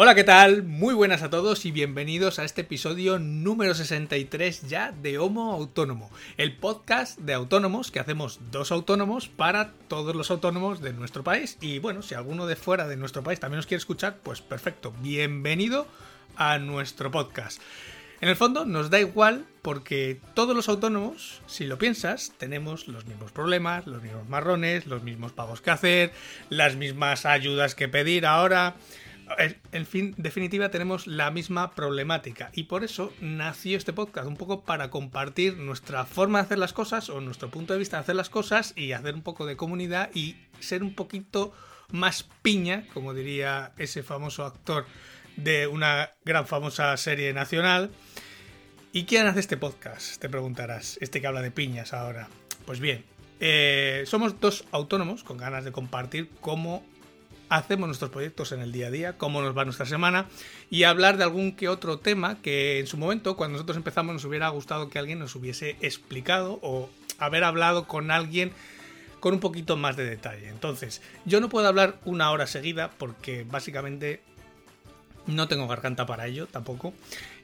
Hola, ¿qué tal? Muy buenas a todos y bienvenidos a este episodio número 63 ya de Homo Autónomo, el podcast de autónomos que hacemos dos autónomos para todos los autónomos de nuestro país. Y bueno, si alguno de fuera de nuestro país también nos quiere escuchar, pues perfecto, bienvenido a nuestro podcast. En el fondo nos da igual porque todos los autónomos, si lo piensas, tenemos los mismos problemas, los mismos marrones, los mismos pagos que hacer, las mismas ayudas que pedir ahora en fin, definitiva tenemos la misma problemática y por eso nació este podcast, un poco para compartir nuestra forma de hacer las cosas o nuestro punto de vista de hacer las cosas y hacer un poco de comunidad y ser un poquito más piña, como diría ese famoso actor de una gran famosa serie nacional. ¿Y quién hace este podcast? Te preguntarás, este que habla de piñas ahora. Pues bien, eh, somos dos autónomos con ganas de compartir cómo hacemos nuestros proyectos en el día a día, cómo nos va nuestra semana y hablar de algún que otro tema que en su momento, cuando nosotros empezamos, nos hubiera gustado que alguien nos hubiese explicado o haber hablado con alguien con un poquito más de detalle. Entonces, yo no puedo hablar una hora seguida porque básicamente no tengo garganta para ello tampoco.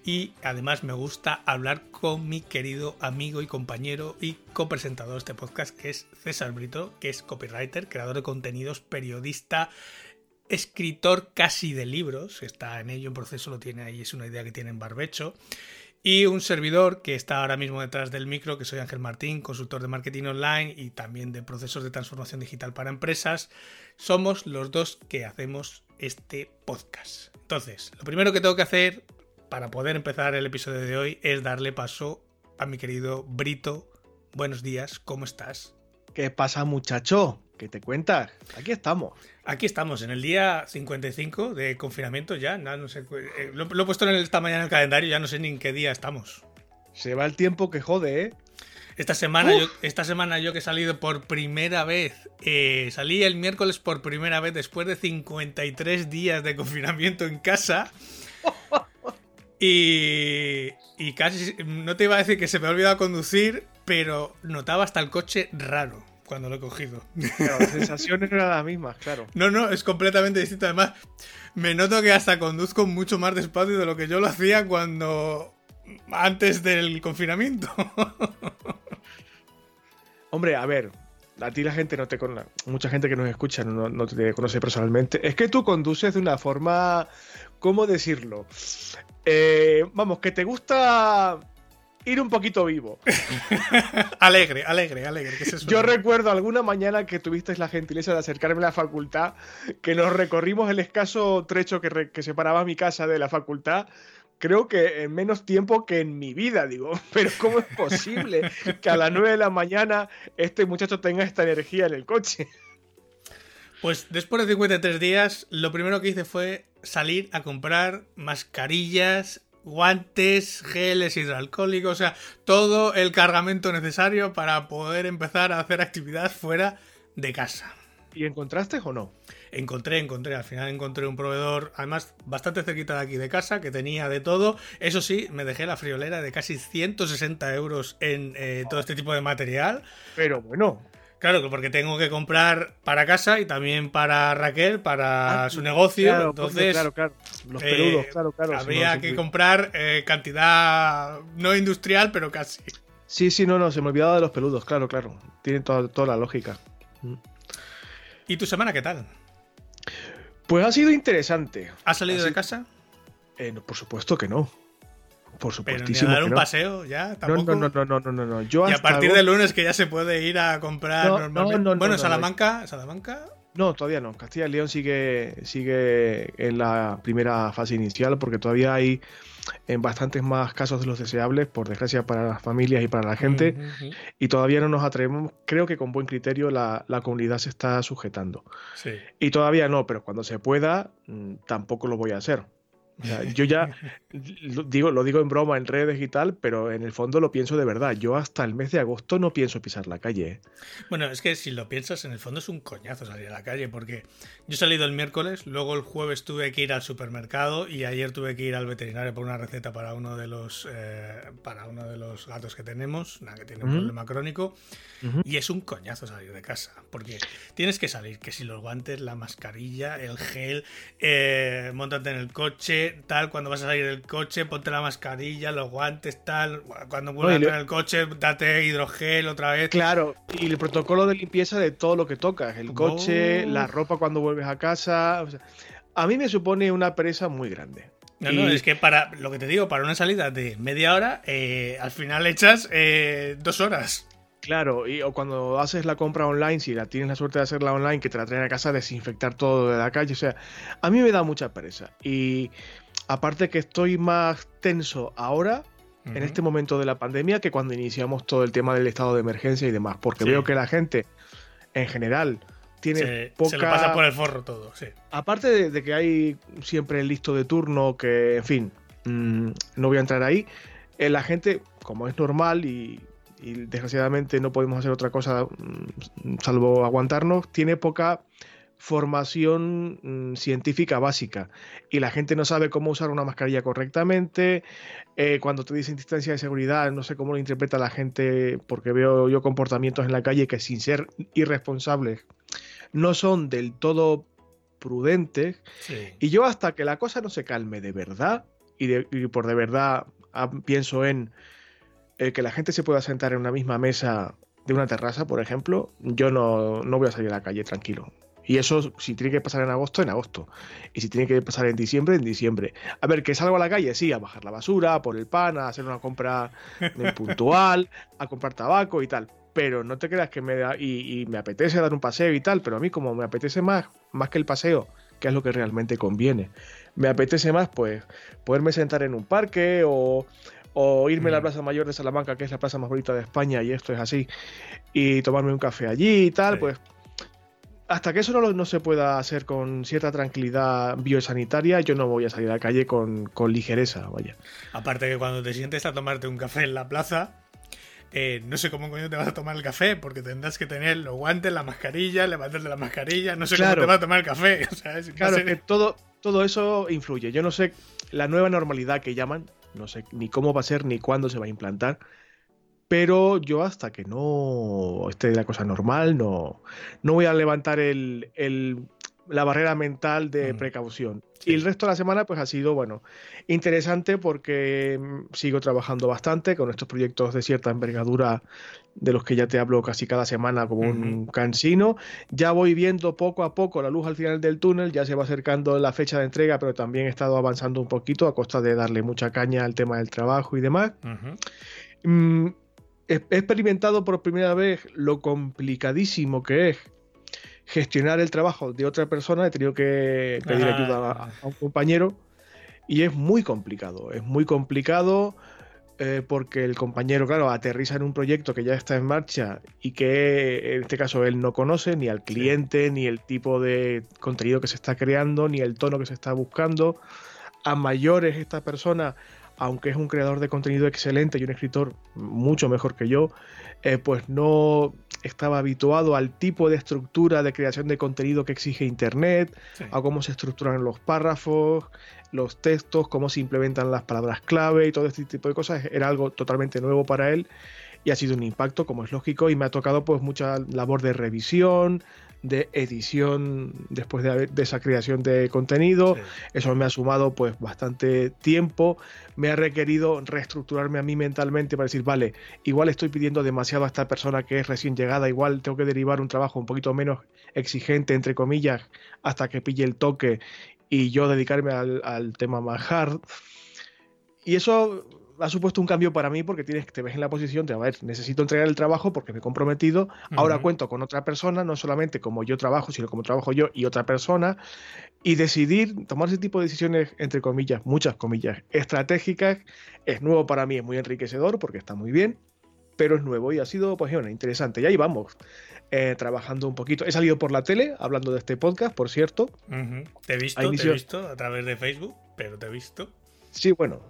Y además me gusta hablar con mi querido amigo y compañero y copresentador de este podcast, que es César Brito, que es copywriter, creador de contenidos, periodista, escritor casi de libros, está en ello en proceso, lo tiene ahí, es una idea que tiene en barbecho. Y un servidor que está ahora mismo detrás del micro, que soy Ángel Martín, consultor de marketing online y también de procesos de transformación digital para empresas. Somos los dos que hacemos este podcast. Entonces, lo primero que tengo que hacer para poder empezar el episodio de hoy es darle paso a mi querido Brito. Buenos días, ¿cómo estás? ¿Qué pasa, muchacho? ¿Qué te cuentas? Aquí estamos. Aquí estamos, en el día 55 de confinamiento ya. No, sé, eh, lo, he puesto en esta mañana en el calendario, ya no sé ni en qué día estamos. Se va el tiempo que jode, ¿eh? Esta semana, yo, esta semana yo que he salido por primera vez, eh, salí el miércoles por primera vez después de 53 días de confinamiento en casa. Y, y casi, no te iba a decir que se me ha olvidado conducir, pero notaba hasta el coche raro cuando lo he cogido. las sensaciones no eran las mismas, claro. No, no, es completamente distinto. Además, me noto que hasta conduzco mucho más despacio de lo que yo lo hacía cuando. antes del confinamiento. Hombre, a ver, a ti la gente no te conoce, mucha gente que nos escucha no, no, te conoce personalmente. Es que tú conduces de una forma, ¿cómo decirlo? Eh, vamos, que te gusta ir un poquito vivo. alegre, alegre, alegre. Yo recuerdo alguna mañana que tuvisteis la gentileza de acercarme a la facultad, que nos recorrimos el escaso trecho que, que separaba mi casa de la facultad. Creo que en menos tiempo que en mi vida, digo. Pero ¿cómo es posible que a las 9 de la mañana este muchacho tenga esta energía en el coche? Pues después de 53 días, lo primero que hice fue salir a comprar mascarillas, guantes, geles hidroalcohólicos, o sea, todo el cargamento necesario para poder empezar a hacer actividad fuera de casa. ¿Y encontraste o no? Encontré, encontré. Al final encontré un proveedor, además bastante cerquita de aquí de casa, que tenía de todo. Eso sí, me dejé la friolera de casi 160 euros en eh, todo este tipo de material. Pero bueno, Claro, porque tengo que comprar para casa y también para Raquel, para ah, su negocio. entonces, claro, claro. Los peludos, eh, claro, claro. Habría que comprar eh, cantidad no industrial, pero casi. Sí, sí, no, no, se me olvidaba de los peludos, claro, claro. Tiene toda, toda la lógica. Mm. ¿Y tu semana qué tal? Pues ha sido interesante. ¿Has salido de casa? Eh, por supuesto que no. Por supuesto. Pero dar un paseo ya, tampoco. No, no, no, no, no, no. Yo y a partir del lunes que ya se puede ir a comprar normalmente. bueno, Salamanca, Salamanca. No, todavía no. Castilla y León sigue, sigue en la primera fase inicial porque todavía hay en bastantes más casos de los deseables, por desgracia para las familias y para la gente, y todavía no nos atrevemos, creo que con buen criterio la, la comunidad se está sujetando. Sí. Y todavía no, pero cuando se pueda, mm, tampoco lo voy a hacer. Yo ya lo digo, lo digo en broma en redes y tal, pero en el fondo lo pienso de verdad. Yo hasta el mes de agosto no pienso pisar la calle. ¿eh? Bueno, es que si lo piensas, en el fondo es un coñazo salir a la calle, porque yo he salido el miércoles, luego el jueves tuve que ir al supermercado y ayer tuve que ir al veterinario por una receta para uno de los eh, para uno de los gatos que tenemos, una que tiene un problema crónico, y es un coñazo salir de casa, porque tienes que salir, que si los guantes, la mascarilla, el gel, eh, montarte en el coche, tal, cuando vas a salir del coche, ponte la mascarilla, los guantes, tal, cuando vuelvas a entrar en el coche, date hidrogel otra vez. Claro, y el protocolo de limpieza de todo lo que tocas, el coche, la ropa cuando vuelves a casa, a mí me supone una pereza muy grande. No, no, es que para lo que te digo, para una salida de media hora, eh, al final echas eh, dos horas. Claro, y o cuando haces la compra online, si la tienes la suerte de hacerla online, que te la traen a casa, desinfectar todo de la calle. O sea, a mí me da mucha pereza. Y aparte que estoy más tenso ahora, en este momento de la pandemia, que cuando iniciamos todo el tema del estado de emergencia y demás. Porque veo que la gente, en general, tiene se, poca... Se le pasa por el forro todo, sí. Aparte de, que hay siempre el listo de turno, que, en fin, mm, no voy a entrar ahí. Eh, la gente, como es normal y y desgraciadamente no podemos hacer otra cosa mm, salvo aguantarnos, tiene poca formación mm, científica básica y la gente no sabe cómo usar una mascarilla correctamente. Eh, cuando te dicen distancia de seguridad, no sé cómo lo interpreta la gente porque veo yo comportamientos en la calle que sin ser irresponsables no son del todo prudentes. Y yo hasta que la cosa no se calme de verdad y, y por de verdad ah, pienso en el que la gente se pueda sentar en una misma mesa de una terraza, por ejemplo, yo no, voy a salir a la calle tranquilo. Y eso, si tiene que pasar en agosto, en agosto. Y si tiene que pasar en diciembre, en diciembre. A ver, que salgo a la calle, sí, a bajar la basura, a por el pan, a hacer una compra puntual, a comprar tabaco y tal. Pero no te creas que me da. Y, me apetece dar un paseo y tal, pero a mí, como me apetece más, más que el paseo, que es lo que realmente conviene, me apetece más, pues, poderme sentar en un parque o o irme a la Plaza Mayor de Salamanca, que es la plaza más bonita de España, y esto es así, y tomarme un café allí y tal, pues hasta que eso no, no, se pueda hacer con cierta tranquilidad biosanitaria, yo no voy a salir a la calle con, ligereza, vaya. Aparte que cuando te sientes a tomarte un café en la plaza, eh, no sé cómo coño te vas a tomar el café, porque tendrás que tener los guantes, la mascarilla, levantarte la mascarilla, no sé cómo te vas a tomar el café. claro, que todo, todo eso influye. Yo no sé la nueva normalidad que llaman, no sé ni cómo va a ser ni cuándo se va a implantar. Pero yo hasta que no esté la cosa normal, no, no voy a levantar el, la barrera mental de mm. precaución. Y el resto de la semana pues ha sido, bueno, interesante porque mm, sigo trabajando bastante con estos proyectos de cierta envergadura de los que ya te hablo casi cada semana como un cansino. Ya voy viendo poco a poco la luz al final del túnel, ya se va acercando la fecha de entrega, pero también he estado avanzando un poquito a costa de darle mucha caña al tema del trabajo y demás. Mm, he experimentado por primera vez lo complicadísimo que es gestionar el trabajo de otra persona, he tenido que pedir ayuda a, un compañero y es muy complicado, es muy complicado eh, porque el compañero, claro, aterriza en un proyecto que ya está en marcha y que en este caso él no conoce ni al cliente, ni el tipo de contenido que se está creando, ni el tono que se está buscando. A mayores esta persona, aunque es un creador de contenido excelente y un escritor mucho mejor que yo, eh, pues no estaba habituado al tipo de estructura de creación de contenido que exige Internet, a cómo se estructuran los párrafos, los textos, cómo se implementan las palabras clave y todo este tipo de cosas. Era algo totalmente nuevo para él y ha sido un impacto, como es lógico, y me ha tocado pues mucha labor de revisión, de edición después de, esa creación de contenido. Eso me ha sumado pues bastante tiempo. Me ha requerido reestructurarme a mí mentalmente para decir, vale, igual estoy pidiendo demasiado a esta persona que es recién llegada, igual tengo que derivar un trabajo un poquito menos exigente, entre comillas, hasta que pille el toque y yo dedicarme al, al tema más hard. Y eso ha supuesto un cambio para mí porque tienes, te ves en la posición de, a ver, necesito entregar el trabajo porque me he comprometido, ahora cuento con otra persona, no solamente como yo trabajo, sino como trabajo yo y otra persona, y decidir, tomar ese tipo de decisiones, entre comillas, muchas comillas, estratégicas, es nuevo para mí, es muy enriquecedor porque está muy bien, pero es nuevo y ha sido, pues, bueno, interesante. Y ahí vamos. eh, trabajando un poquito. He salido por la tele hablando de este podcast, por cierto. Te he visto, te he visto a través de Facebook, pero te he visto. Sí, bueno.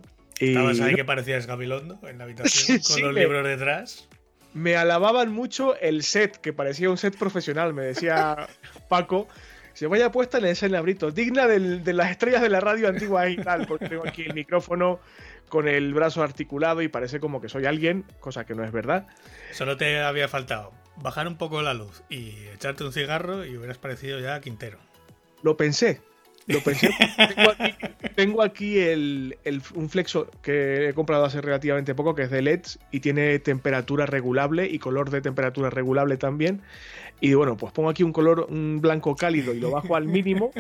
Estabas ahí que parecías Gabilondo en la habitación con los libros detrás. Me alababan mucho el set, que parecía un set profesional, me decía Paco. Se vaya puesta en ese labrito, digna de las estrellas de la radio antigua y tal, porque tengo aquí el micrófono con el brazo articulado y parece como que soy alguien, cosa que no es verdad. Solo te había faltado bajar un poco la luz y echarte un cigarro y hubieras parecido ya Quintero. Lo pensé, lo pensé. tengo aquí, el, un flexo que he comprado hace relativamente poco, que es de LEDs y tiene temperatura regulable y color de temperatura regulable también. Y bueno, pues pongo aquí un color un blanco cálido y lo bajo al mínimo.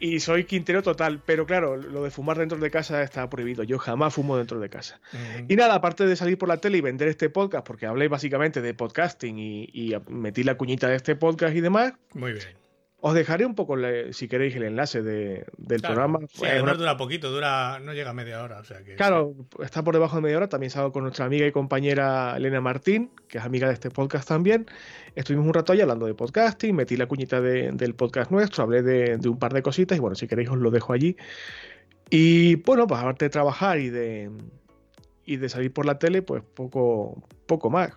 Y soy quintero total. Pero claro, lo de fumar dentro de casa está prohibido. Yo jamás fumo dentro de casa. Y nada, aparte de salir por la tele y vender este podcast, porque hablé básicamente de podcasting y, y metí la cuñita de este podcast y demás. Muy bien os dejaré un poco, si queréis, el enlace del programa. Sí, además dura poquito, dura, no llega a media hora. O sea que, claro, está por debajo de media hora. También salgo con nuestra amiga y compañera Elena Martín, que es amiga de este podcast también. Estuvimos un rato ahí hablando de podcasting, metí la cuñita del podcast nuestro, hablé de, un par de cositas y bueno, si queréis os lo dejo allí. Y bueno, pues aparte de trabajar y de, y de salir por la tele, pues poco, poco más.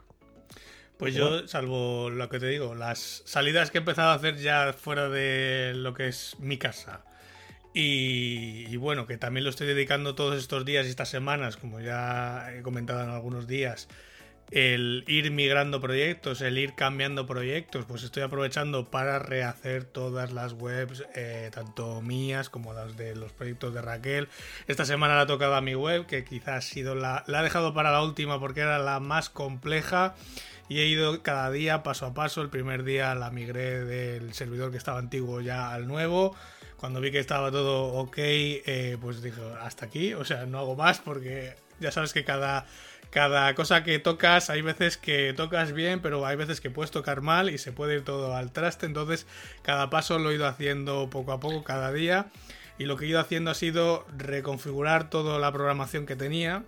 Pues yo, salvo lo que te digo, las salidas que he empezado a hacer ya fuera de lo que es mi casa. Y, bueno, que también lo estoy dedicando todos estos días y estas semanas, como ya he comentado en algunos días, el ir migrando proyectos, el ir cambiando proyectos, pues estoy aprovechando para rehacer todas las webs, eh, tanto mías como las de los proyectos de Raquel. Esta semana la ha tocado a mi web, que quizás ha sido la, la he dejado para la última porque era la más compleja y he ido cada día paso a paso. El primer día la migré del servidor que estaba antiguo ya al nuevo. Cuando vi que estaba todo ok, eh, pues dije, hasta aquí, o sea, no hago más porque ya sabes que cada, cada cosa que tocas, hay veces que tocas bien, pero hay veces que puedes tocar mal y se puede ir todo al traste. Entonces, cada paso lo he ido haciendo poco a poco, cada día. Y lo que he ido haciendo ha sido reconfigurar toda la programación que tenía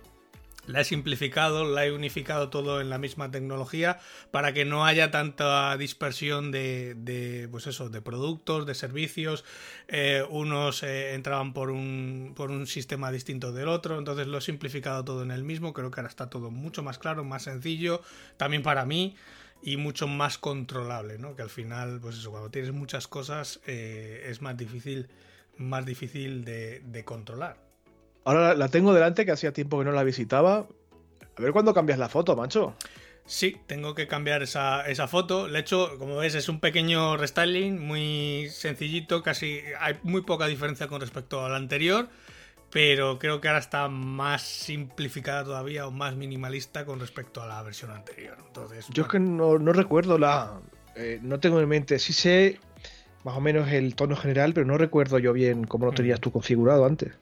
la he simplificado, la he unificado todo en la misma tecnología para que no haya tanta dispersión de, pues eso, de productos, de servicios. Eh, unos eh, entraban por un, por un sistema distinto del otro, entonces lo he simplificado todo en el mismo. Creo que ahora está todo mucho más claro, más sencillo, también para mí y mucho más controlable, ¿no? Que al final, pues eso, cuando tienes muchas cosas eh, es más difícil, más difícil de controlar. Ahora la tengo delante, que hacía tiempo que no la visitaba. A ver cuándo cambias la foto, macho. Sí, tengo que cambiar esa, foto. De hecho, como ves, es un pequeño restyling, muy sencillito, casi hay muy poca diferencia con respecto a la anterior, pero creo que ahora está más simplificada todavía o más minimalista con respecto a la versión anterior. Entonces, Yo es que no, recuerdo la... Eh, no tengo en mente, sí sé más o menos el tono general, pero no recuerdo yo bien cómo lo mm. tenías tú configurado antes.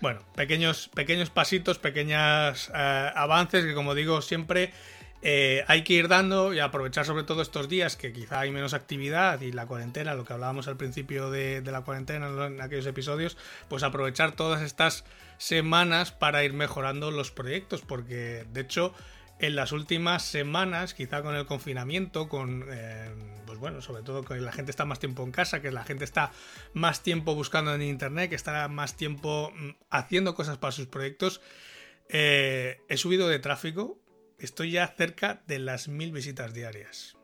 Bueno, pequeños, pequeños pasitos, pequeños eh, avances que como digo siempre eh, hay que ir dando y aprovechar sobre todo estos días que quizá hay menos actividad y la cuarentena, lo que hablábamos al principio de, de la cuarentena en aquellos episodios, pues aprovechar todas estas semanas para ir mejorando los proyectos porque de hecho en las últimas semanas, quizá con el confinamiento, con, eh, pues bueno, sobre todo que la gente está más tiempo en casa, que la gente está más tiempo buscando en internet, que está más tiempo mm, haciendo cosas para sus proyectos, eh, he subido de tráfico, estoy ya cerca de las mil visitas diarias.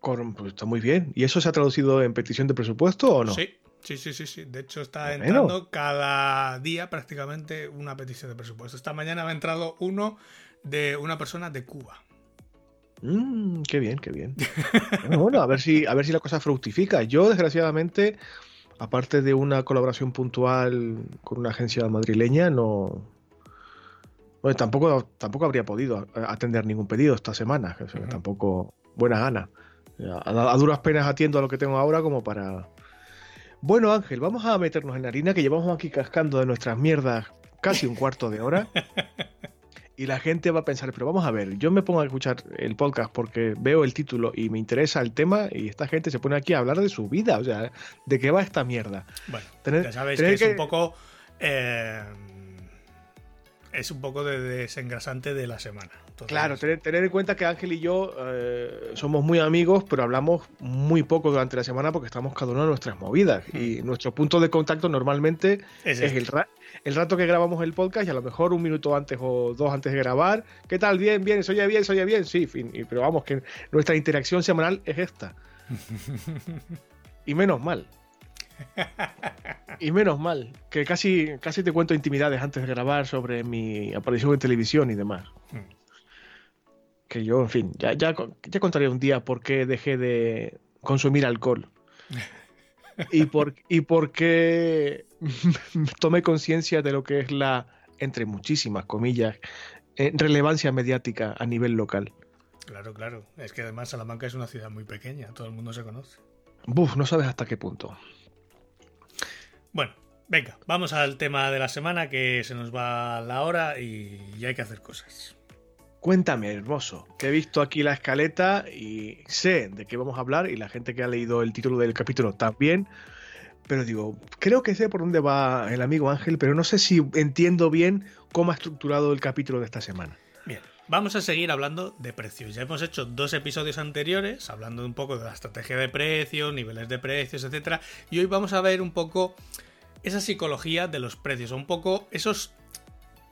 Pues está muy bien. ¿Y eso se ha traducido en petición de presupuesto o no? Sí, Sí, sí, sí, sí. De hecho, está entrando cada día prácticamente una petición de presupuesto. Esta mañana me ha entrado uno de una persona de Cuba. Mm, qué bien, qué bien. bueno, a ver si, a ver si la cosa fructifica. Yo, desgraciadamente, aparte de una colaboración puntual con una agencia madrileña, no. Bueno, tampoco, tampoco habría podido atender ningún pedido esta semana. Tampoco buena gana. A, a, duras penas atiendo a lo que tengo ahora como para. Bueno, Ángel, vamos a meternos en harina que llevamos aquí cascando de nuestras mierdas casi un cuarto de hora. y la gente va a pensar, pero vamos a ver, yo me pongo a escuchar el podcast porque veo el título y me interesa el tema y esta gente se pone aquí a hablar de su vida, o sea, ¿de qué va esta mierda? Bueno, ya sabéis que es un poco... Eh, es un poco de desengrasante de la semana. claro, tener, en cuenta que Ángel y yo eh, somos muy amigos, pero hablamos muy poco durante la semana porque estamos cada uno en nuestras movidas. Y nuestro punto de contacto normalmente es, el, este. el, rato que grabamos el podcast y a lo mejor un minuto antes o dos antes de grabar. ¿Qué tal? Bien, bien, ¿se oye bien? ¿Se oye bien? Sí, fin, pero vamos, que nuestra interacción semanal es esta. y menos mal. Y menos mal, que casi, casi te cuento intimidades antes de grabar sobre mi aparición en televisión y demás. Que yo, en fin, ya, ya, ya contaré un día por qué dejé de consumir alcohol. y por, y por qué tomé conciencia de lo que es la, entre muchísimas comillas, eh, relevancia mediática a nivel local. Claro, claro. Es que además Salamanca es una ciudad muy pequeña, todo el mundo se conoce. Buf, no sabes hasta qué punto. Bueno, venga, vamos al tema de la semana que se nos va la hora y ya hay que hacer cosas. Cuéntame, hermoso, que he visto aquí la escaleta y sé de qué vamos a hablar y la gente que ha leído el título del capítulo también. Pero digo, creo que sé por dónde va el amigo Ángel, pero no sé si entiendo bien cómo ha estructurado el capítulo de esta semana. Bien, vamos a seguir hablando de precios. Ya hemos hecho dos episodios anteriores hablando un poco de la estrategia de precios, niveles de precios, etcétera, y hoy vamos a ver un poco esa psicología de los precios, un poco esos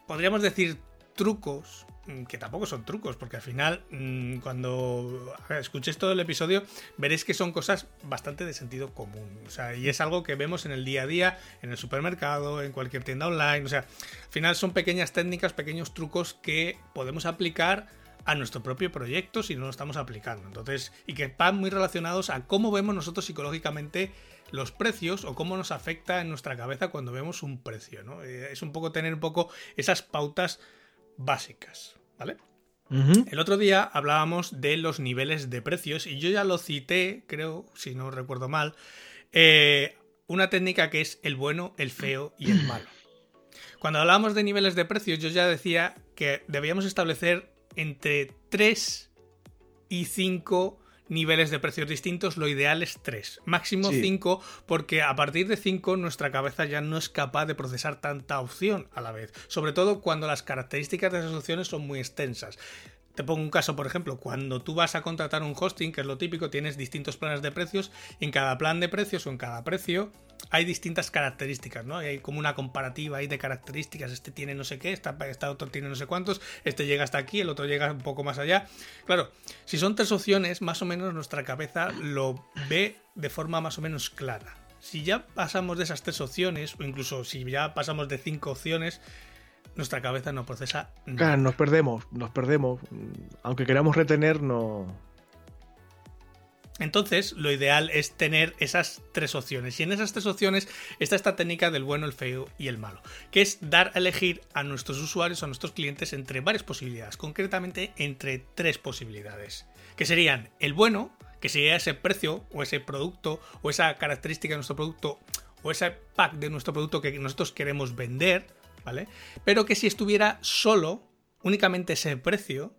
podríamos decir trucos que tampoco son trucos, porque al final, mm, cuando escuchéis todo el episodio, veréis que son cosas bastante de sentido común. O sea, y es algo que vemos en el día a día, en el supermercado, en cualquier tienda online. O sea, al final son pequeñas técnicas, pequeños trucos que podemos aplicar a nuestro propio proyecto si no lo estamos aplicando. Entonces, y que van muy relacionados a cómo vemos nosotros psicológicamente los precios o cómo nos afecta en nuestra cabeza cuando vemos un precio, ¿no? Eh, es un poco tener un poco esas pautas básicas, ¿vale? El otro día hablábamos de los niveles de precios y yo ya lo cité, creo, si no recuerdo mal, eh, una técnica que es el bueno, el feo y el malo. Cuando hablábamos de niveles de precios, yo ya decía que debíamos establecer entre 3 y 5 niveles de precios distintos, lo ideal es 3, máximo 5, porque a partir de 5 nuestra cabeza ya no es capaz de procesar tanta opción a la vez, sobre todo cuando las características de esas opciones son muy extensas. Te pongo un caso, por ejemplo, cuando tú vas a contratar un hosting, que es lo típico, tienes distintos planes de precios, en cada plan de precios o en cada precio hay distintas características, ¿no? Hay como una comparativa ahí de características, este tiene no sé qué, este, otro tiene no sé cuántos, este llega hasta aquí, el otro llega un poco más allá. Claro, si son tres opciones, más o menos nuestra cabeza lo ve de forma más o menos clara. Si ya pasamos de esas tres opciones, o incluso si ya pasamos de cinco opciones, nuestra cabeza no procesa nada. Claro, nos perdemos, nos perdemos. Aunque queramos retener, no. Entonces, lo ideal es tener esas tres opciones. Y en esas tres opciones está esta técnica del bueno, el feo y el malo, que es dar a elegir a nuestros usuarios, a nuestros clientes, entre varias posibilidades, concretamente entre tres posibilidades, que serían el bueno, que sería ese precio o ese producto o esa característica de nuestro producto o ese pack de nuestro producto que nosotros queremos vender, ¿vale? Pero que si estuviera solo, únicamente ese precio,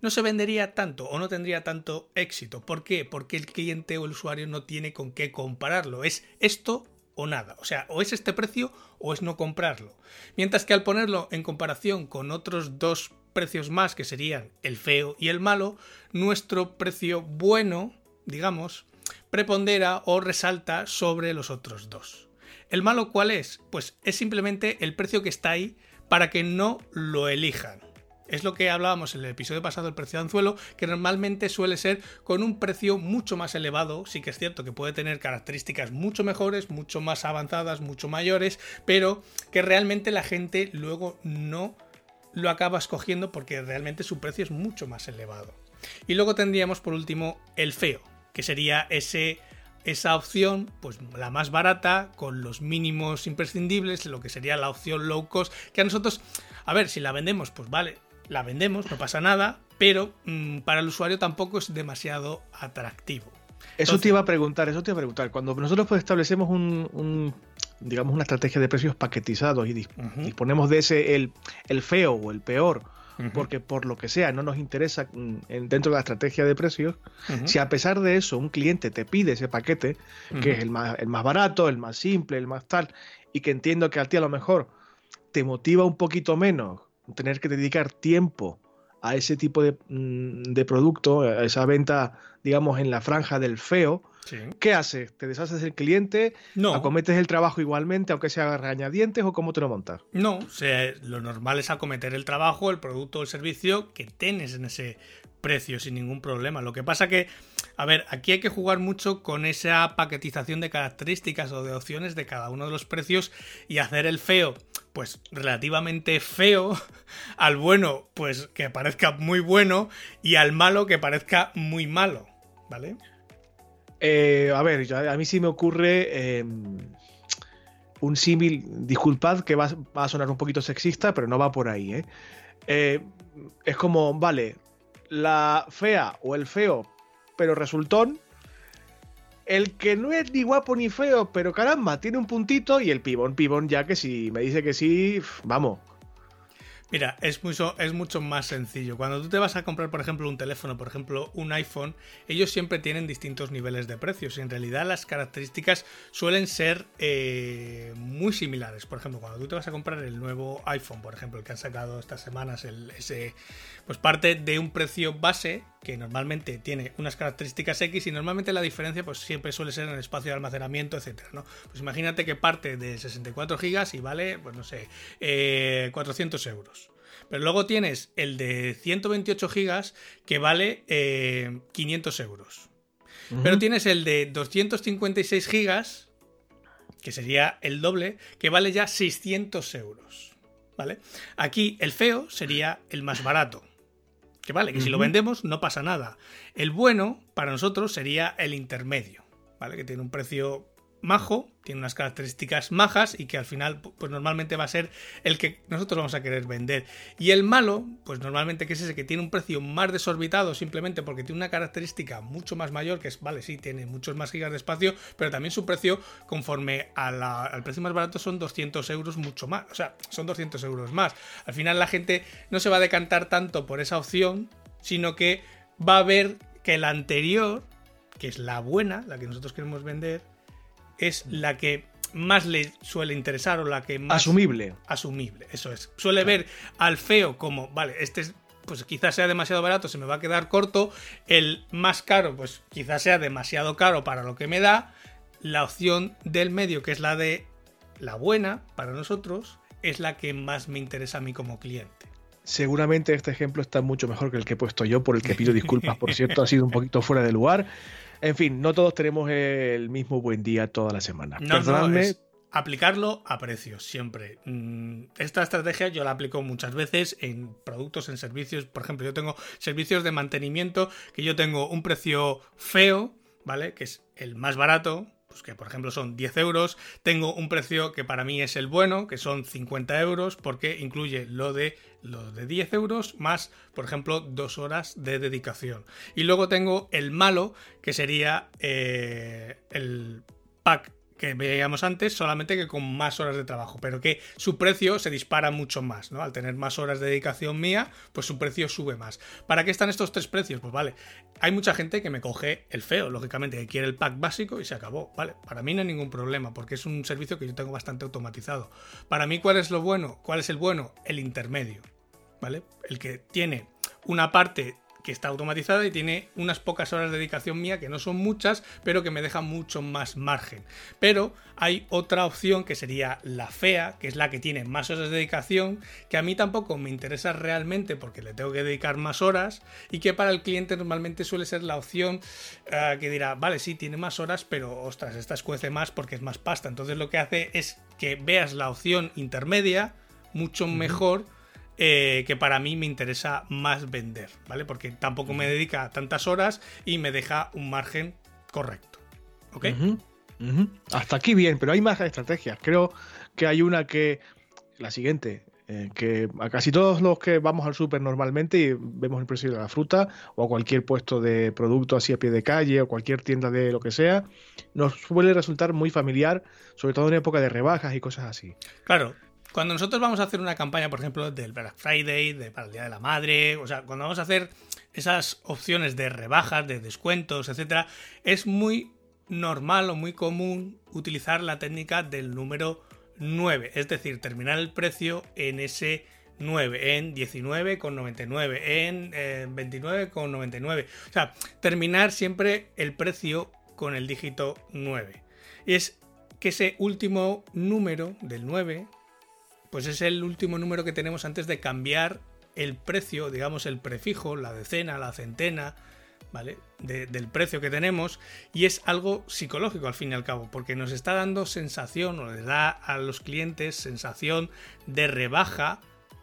no se vendería tanto o no tendría tanto éxito. ¿Por qué? Porque el cliente o el usuario no tiene con qué compararlo. Es esto o nada. O sea, o es este precio o es no comprarlo. Mientras que al ponerlo en comparación con otros dos precios más, que serían el feo y el malo, nuestro precio bueno, digamos, prepondera o resalta sobre los otros dos. ¿El malo cuál es? Pues es simplemente el precio que está ahí para que no lo elijan. Es lo que hablábamos en el episodio pasado del precio de anzuelo, que normalmente suele ser con un precio mucho más elevado. Sí que es cierto que puede tener características mucho mejores, mucho más avanzadas, mucho mayores, pero que realmente la gente luego no lo acaba escogiendo porque realmente su precio es mucho más elevado. Y luego tendríamos por último el feo, que sería ese esa opción, pues la más barata, con los mínimos imprescindibles, lo que sería la opción low cost, que a nosotros, a ver, si la vendemos, pues vale, la vendemos, no pasa nada, pero mm, para el usuario tampoco es demasiado atractivo. Eso te iba a preguntar, eso te iba a preguntar. Cuando nosotros pues, establecemos un, digamos, una estrategia de precios paquetizados y disponemos de ese, el, el feo o el peor, porque por lo que sea no nos interesa mm, dentro de la estrategia de precios, si a pesar de eso un cliente te pide ese paquete, que es el más, el más barato, el más simple, el más tal, y que entiendo que a ti a lo mejor te motiva un poquito menos tener que dedicar tiempo a ese tipo de, mm, de producto, a esa venta, digamos, en la franja del feo, Sí. ¿qué haces? ¿Te deshaces del cliente? No. ¿Acometes el trabajo igualmente, aunque sea reañadientes, o cómo te lo montas? No, o sea, lo normal es acometer el trabajo, el producto o el servicio que tienes en ese precio sin ningún problema. Lo que pasa que, a ver, aquí hay que jugar mucho con esa paquetización de características o de opciones de cada uno de los precios y hacer el feo, pues relativamente feo, al bueno, pues que parezca muy bueno y al malo que parezca muy malo, ¿vale? Eh, a ver, a mí sí me ocurre eh, un símil, disculpad que va, va a sonar un poquito sexista, pero no va por ahí. ¿eh? Eh, es como, vale, la fea o el feo, pero resultón. El que no es ni guapo ni feo, pero caramba, tiene un puntito y el pibón, pibón ya que si me dice que sí, vamos. Mira, es mucho, es mucho más sencillo. Cuando tú te vas a comprar, por ejemplo, un teléfono, por ejemplo, un iPhone, ellos siempre tienen distintos niveles de precios. Y en realidad las características suelen ser eh, muy similares. Por ejemplo, cuando tú te vas a comprar el nuevo iPhone, por ejemplo, el que han sacado estas semanas, el ese, pues parte de un precio base que normalmente tiene unas características X y normalmente la diferencia pues siempre suele ser en el espacio de almacenamiento, etcétera, ¿no? Pues imagínate que parte de 64 gigas y vale, pues no sé, eh, 400 euros. Pero luego tienes el de 128 gigas que vale eh, 500 euros. Pero tienes el de 256 gigas, que sería el doble, que vale ya 600 euros. ¿Vale? Aquí el feo sería el más barato. Que vale, que si lo vendemos no pasa nada. El bueno para nosotros sería el intermedio. ¿Vale? Que tiene un precio majo, tiene unas características majas y que al final pues normalmente va a ser el que nosotros vamos a querer vender. Y el malo, pues normalmente que es ese que tiene un precio más desorbitado simplemente porque tiene una característica mucho más mayor, que es, vale, sí, tiene muchos más gigas de espacio, pero también su precio conforme a la- al precio más barato son 200 euros mucho más. O sea, son 200 euros más. Al final la gente no se va a decantar tanto por esa opción, sino que va a ver que la anterior, que es la buena, la que nosotros queremos vender, es la que más le suele interesar o la que más Asumible. asumible. Eso es. Suele ver al feo como, vale, este es, pues quizás sea demasiado barato, se me va a quedar corto. El más caro, pues quizás sea demasiado caro para lo que me da. La opción del medio, que es la de la buena para nosotros, es la que más me interesa a mí como cliente. Seguramente este ejemplo está mucho mejor que el que he puesto yo, por el que pido disculpas, por cierto, ha sido un poquito fuera de lugar. En fin, no todos tenemos el mismo buen día toda la semana. No, es aplicarlo a precios, siempre. Mm, Esta estrategia yo la aplico muchas veces en productos, en servicios. Por ejemplo, yo tengo servicios de mantenimiento que yo tengo un precio feo, ¿vale? Que es el más barato, pues que por ejemplo son 10 euros. Tengo un precio que para mí es el bueno, que son 50 euros, porque incluye lo de, lo de 10 euros más, por ejemplo, dos horas de dedicación. Y luego tengo el malo, que sería eh, el pack que veíamos antes, solamente que con más horas de trabajo, pero que su precio se dispara mucho más, ¿no? Al tener más horas de dedicación mía, pues su precio sube más. ¿Para qué están estos tres precios? Pues vale, hay mucha gente que me coge el feo, lógicamente, que quiere el pack básico y se acabó, ¿vale? Para mí no hay ningún problema, porque es un servicio que yo tengo bastante automatizado. Para mí, ¿cuál es lo bueno? ¿Cuál es el bueno? El intermedio, ¿vale? El que tiene una parte que está automatizada y tiene unas pocas horas de dedicación mía, que no son muchas, pero que me deja mucho más margen. Pero hay otra opción que sería la fea, que es la que tiene más horas de dedicación, que a mí tampoco me interesa realmente porque le tengo que dedicar más horas y que para el cliente normalmente suele ser la opción eh, que dirá, vale, sí, tiene más horas, pero ostras, esta escuece más porque es más pasta. Entonces lo que hace es que veas la opción intermedia mucho mejor eh, que para mí me interesa más vender, ¿vale? Porque tampoco me dedica tantas horas y me deja un margen correcto. ¿Ok? Hasta aquí bien, pero hay más estrategias. Creo que hay una que, la siguiente, eh, que a casi todos los que vamos al súper normalmente y vemos el precio de la fruta o a cualquier puesto de producto así a pie de calle o cualquier tienda de lo que sea, nos suele resultar muy familiar, sobre todo en época de rebajas y cosas así. Claro, cuando nosotros vamos a hacer una campaña, por ejemplo, del Black Friday, de, para el Día de la Madre, o sea, cuando vamos a hacer esas opciones de rebajas, de descuentos, etcétera, es muy normal o muy común utilizar la técnica del número 9, es decir, terminar el precio en ese 9, en 19,99, en eh, 29,99. O sea, terminar siempre el precio con el dígito 9. Y es que ese último número del 9, pues es el último número que tenemos antes de cambiar el precio, digamos el prefijo, la decena, la centena, ¿vale? del precio que tenemos y es algo psicológico al fin y al cabo, porque nos está dando sensación o le da a los clientes sensación de rebaja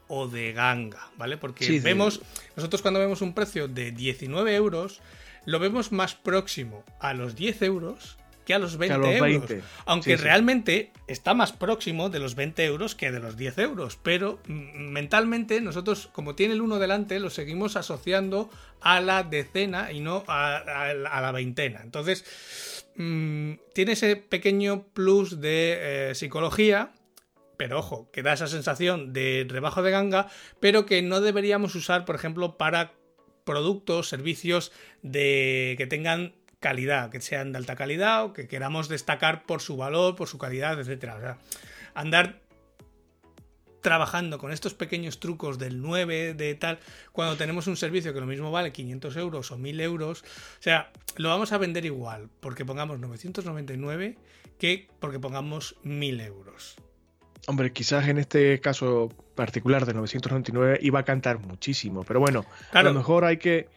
o de ganga, ¿vale? Porque vemos, nosotros cuando vemos un precio de 19 euros, lo vemos más próximo a los 10 euros que a los 20 euros. Aunque realmente está más próximo de los 20 euros que de los 10 euros. Pero mm, mentalmente nosotros, como tiene el 1 delante, lo seguimos asociando a la decena y no a, la veintena. Entonces, mm, tiene ese pequeño plus de eh, psicología. Pero ojo, que da esa sensación de rebajo de ganga, pero que no deberíamos usar, por ejemplo, para productos, servicios de que tengan calidad, que sean de alta calidad o que queramos destacar por su valor, por su calidad, etcétera. O sea, andar trabajando con estos pequeños trucos del 9, de tal, cuando tenemos un servicio que lo mismo vale 500 euros o 1000 euros, o sea, lo vamos a vender igual porque pongamos 999 que porque pongamos 1000 euros. Hombre, quizás en este caso particular de 999 iba a cantar muchísimo, pero bueno, a lo mejor hay que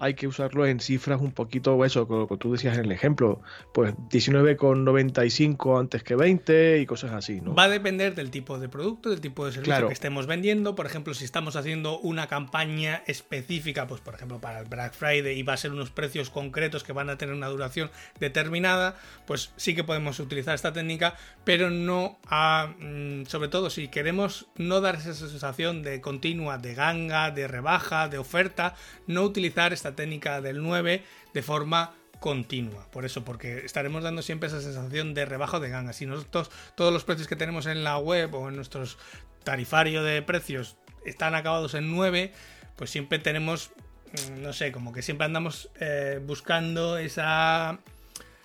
hay que usarlo en cifras un poquito, eso, como tú decías en el ejemplo, pues 19,95 antes que 20 y cosas así, ¿no? Va a depender del tipo de producto, del tipo de servicio que estemos vendiendo. Por ejemplo, si estamos haciendo una campaña específica, pues por ejemplo para el Black Friday y va a ser unos precios concretos que van a tener una duración determinada, pues sí que podemos utilizar esta técnica, pero no a, mm, sobre todo si queremos no dar esa sensación de continua, de ganga, de rebaja, de oferta, no utilizar esta técnica del 9 de forma continua. Por eso, porque estaremos dando siempre esa sensación de rebajo de ganga. Si nosotros todos los precios que tenemos en la web o en nuestros tarifario de precios están acabados en 9, pues siempre tenemos, mm, no sé, como que siempre andamos eh, buscando esa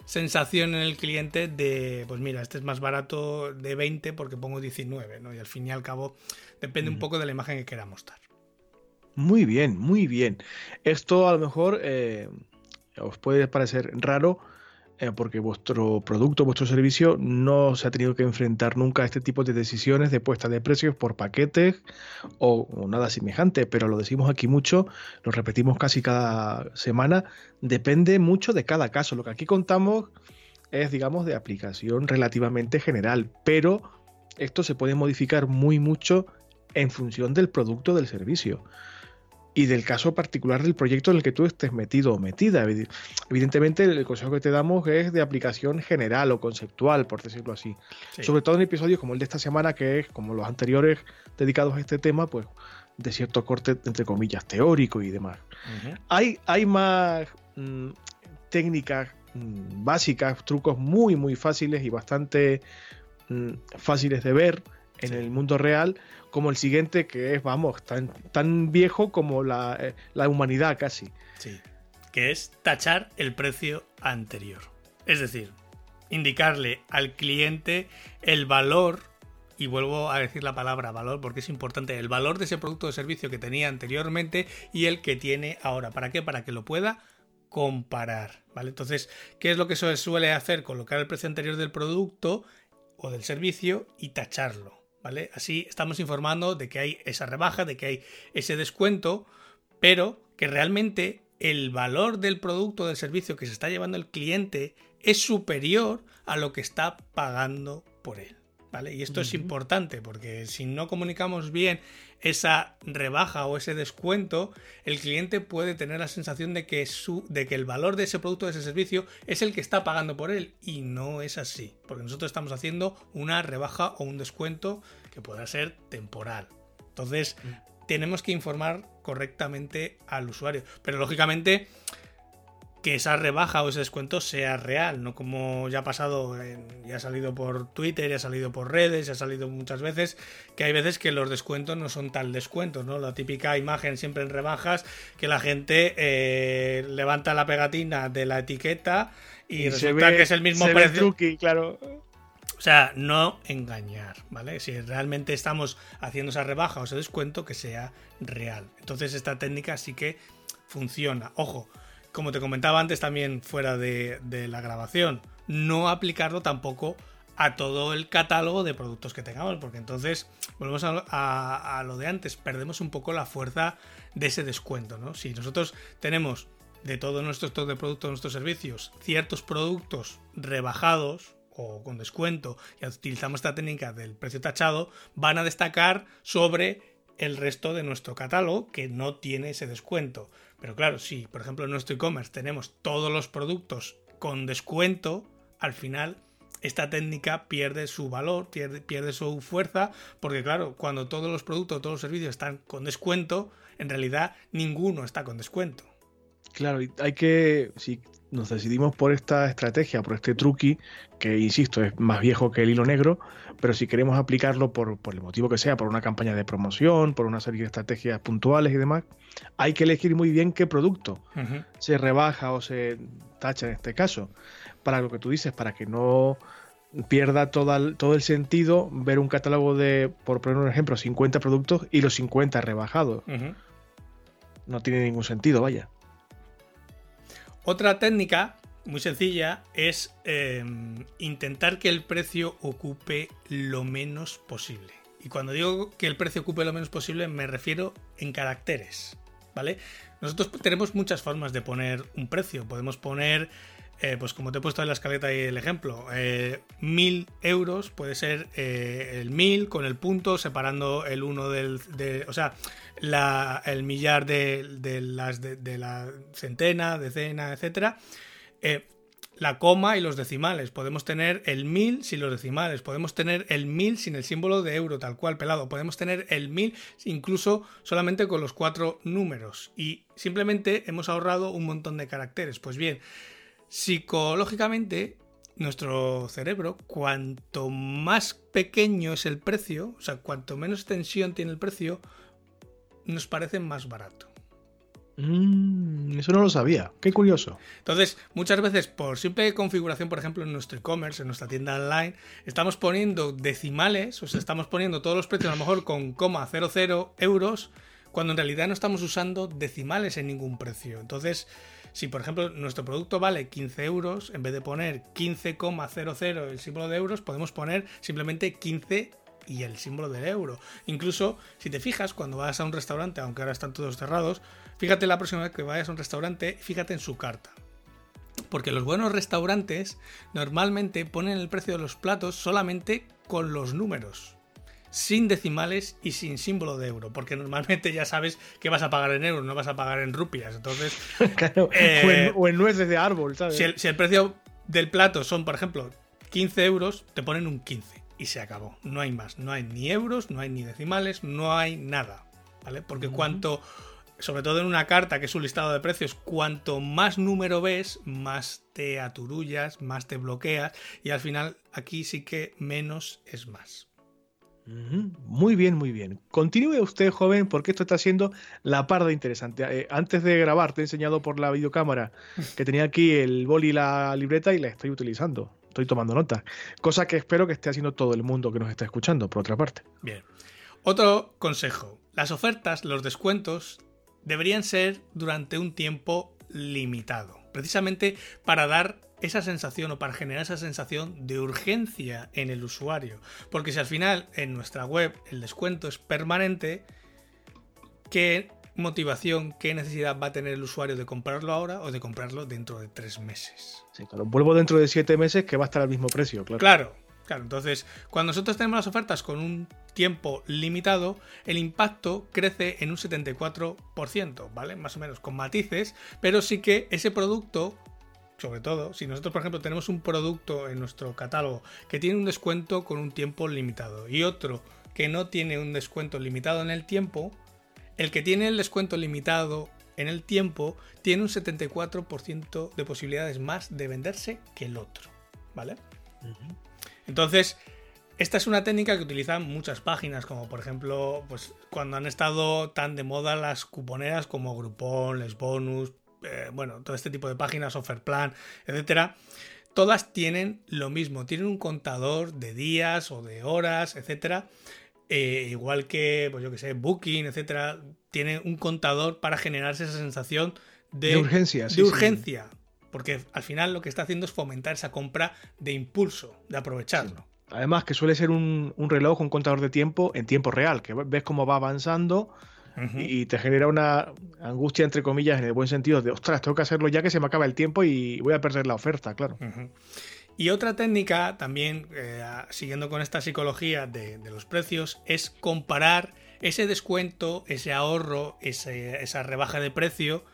sensación en el cliente de, pues mira, este es más barato de 20 porque pongo 19, ¿no? Y al fin y al cabo depende un poco de la imagen que queramos dar. Muy bien, muy bien. Esto a lo mejor eh, os puede parecer raro eh, porque vuestro producto, vuestro servicio no se ha tenido que enfrentar nunca a este tipo de decisiones de puesta de precios por paquetes o, nada semejante, pero lo decimos aquí mucho, lo repetimos casi cada semana, depende mucho de cada caso. Lo que aquí contamos es, digamos, de aplicación relativamente general, pero esto se puede modificar muy mucho en función del producto del servicio y del caso particular del proyecto en el que tú estés metido o metida. Evidentemente, el consejo que te damos es de aplicación general o conceptual, por decirlo así. Sobre todo en episodios como el de esta semana, que es como los anteriores dedicados a este tema, pues de cierto corte, entre comillas, teórico y demás. hay, hay más mm, técnicas mm, básicas, trucos muy, muy fáciles y bastante mm, fáciles de ver en el mundo real como el siguiente que es, vamos, tan, tan viejo como la, eh, la humanidad casi. Sí, que es tachar el precio anterior. Es decir, indicarle al cliente el valor, y vuelvo a decir la palabra valor porque es importante, el valor de ese producto o servicio que tenía anteriormente y el que tiene ahora. ¿Para qué? Para que lo pueda comparar, ¿vale? Entonces, ¿qué es lo que se suele hacer? Colocar el precio anterior del producto o del servicio y tacharlo. Así estamos informando de que hay esa rebaja, de que hay ese descuento, pero que realmente el valor del producto o del servicio que se está llevando el cliente es superior a lo que está pagando por él. ¿Vale? Y esto es importante porque si no comunicamos bien esa rebaja o ese descuento, el cliente puede tener la sensación de que, su, de que el valor de ese producto o de ese servicio es el que está pagando por él. Y no es así, porque nosotros estamos haciendo una rebaja o un descuento que pueda ser temporal. Entonces, mm. tenemos que informar correctamente al usuario. Pero lógicamente que esa rebaja o ese descuento sea real, no como ya ha pasado, ya ha salido por Twitter, ya ha salido por redes, ya ha salido muchas veces, que hay veces que los descuentos no son tal descuentos, ¿no? La típica imagen siempre en rebajas, que la gente eh, levanta la pegatina de la etiqueta y, resulta que es el mismo precio. claro. O sea, no engañar, ¿vale? Si realmente estamos haciendo esa rebaja o ese descuento, que sea real. Entonces esta técnica sí que funciona. Ojo, como te comentaba antes también fuera de, la grabación, no aplicarlo tampoco a todo el catálogo de productos que tengamos, porque entonces volvemos a, lo de antes, perdemos un poco la fuerza de ese descuento, ¿no? Si nosotros tenemos de todo nuestro stock de productos, nuestros servicios, ciertos productos rebajados o con descuento y utilizamos esta técnica del precio tachado, van a destacar sobre el resto de nuestro catálogo que no tiene ese descuento. Pero claro, si por ejemplo en nuestro e-commerce tenemos todos los productos con descuento, al final esta técnica pierde su valor, pierde, su fuerza, porque claro, cuando todos los productos, todos los servicios están con descuento, en realidad ninguno está con descuento. Claro, hay que, si nos decidimos por esta estrategia, por este truqui, que insisto, es más viejo que el hilo negro, pero si queremos aplicarlo por, el motivo que sea, por una campaña de promoción, por una serie de estrategias puntuales y demás, hay que elegir muy bien qué producto se rebaja o se tacha en este caso. Para lo que tú dices, para que no pierda todo el sentido ver un catálogo de, por poner un ejemplo, 50 productos y los 50 rebajados. No tiene ningún sentido, vaya. Otra técnica muy sencilla es em, intentar que el precio ocupe lo menos posible. Y cuando digo que el precio ocupe lo menos posible me refiero en caracteres, ¿vale? Nosotros tenemos muchas formas de poner un precio. Podemos poner, eh, pues como te he puesto en la escaleta y el ejemplo, eh, mil euros puede ser eh, el mil con el punto separando el uno del... De, o sea, el millar de, las, de, la centena, decena, etcétera. Eh, la coma y los decimales. Podemos tener el mil sin los decimales. Podemos tener el mil sin el símbolo de euro, tal cual pelado. Podemos tener el mil incluso solamente con los cuatro números. Y simplemente hemos ahorrado un montón de caracteres. Pues bien, psicológicamente nuestro cerebro, cuanto más pequeño es el precio, o sea, cuanto menos tensión tiene el precio, nos parece más barato. Mm, eso no lo sabía. Qué curioso. Entonces, muchas veces por simple configuración, por ejemplo, en nuestro e-commerce, en nuestra tienda online, estamos poniendo decimales, o sea, estamos poniendo todos los precios a lo mejor con coma 00 euros, cuando en realidad no estamos usando decimales en ningún precio. Entonces, si por ejemplo nuestro producto vale 15 euros, en vez de poner 15,00 el símbolo de euros, podemos poner simplemente 15 y el símbolo del euro. Incluso, si te fijas, cuando vas a un restaurante, aunque ahora están todos cerrados, fíjate la próxima vez que vayas a un restaurante, fíjate en su carta. Porque los buenos restaurantes normalmente ponen el precio de los platos solamente con los números, sin decimales y sin símbolo de euro, porque normalmente ya sabes que vas a pagar en euros, no vas a pagar en rupias. Entonces, eh, o, en, nueces de árbol, ¿sabes? Si el, si el precio del plato son, por ejemplo, 15 euros, te ponen un 15 y se acabó. No hay más. No hay ni euros, no hay ni decimales, no hay nada. ¿Vale? Porque cuanto, sobre todo en una carta que es un listado de precios, cuanto más número ves, más te aturullas, más te bloqueas y al final aquí sí que menos es más. Muy bien, muy bien. Continúe usted, joven, porque esto está siendo la parda interesante. Eh, antes de grabar, te he enseñado por la videocámara que tenía aquí el boli y la libreta y la estoy utilizando estoy tomando nota. Cosa que espero que esté haciendo todo el mundo que nos está escuchando, por otra parte. Bien. Otro consejo. Las ofertas, los descuentos, deberían ser durante un tiempo limitado. Precisamente para dar esa sensación o para generar esa sensación de urgencia en el usuario. Porque si al final en nuestra web el descuento es permanente, ¿qué motivación, qué necesidad va a tener el usuario de comprarlo ahora o de comprarlo dentro de tres meses? Sí, claro. Vuelvo dentro de siete meses que va a estar al mismo precio, claro. Claro, claro. Entonces, cuando nosotros tenemos las ofertas con un tiempo limitado, el impacto crece en un 74%, ¿vale? Más o menos, con matices, pero sí que ese producto sobre todo, si nosotros, por ejemplo, tenemos un producto en nuestro catálogo que tiene un descuento con un tiempo limitado y otro que no tiene un descuento limitado en el tiempo, el que tiene el descuento limitado en el tiempo tiene un 74% de posibilidades más de venderse que el otro. ¿Vale? Entonces, esta es una técnica que utilizan muchas páginas, como por ejemplo, pues cuando han estado tan de moda las cuponeras como Groupon, Les Bonus, eh, bueno, todo este tipo de páginas, Offerplan, etcétera. todas tienen lo mismo, tienen un contador de días o de horas, etcétera. Eh, igual que, pues yo que sé, Booking, etcétera, tiene un contador para generarse esa sensación de, urgencia. De urgencia. Porque al final lo que está haciendo es fomentar esa compra de impulso, de aprovecharlo. Además que suele ser un, un, reloj, un contador de tiempo en tiempo real, que ves cómo va avanzando y te genera una angustia, entre comillas, en el buen sentido de, ostras, tengo que hacerlo ya que se me acaba el tiempo y voy a perder la oferta, claro. Y otra técnica, también eh, siguiendo con esta psicología de, los precios, es comparar ese descuento, ese ahorro, esa rebaja de precio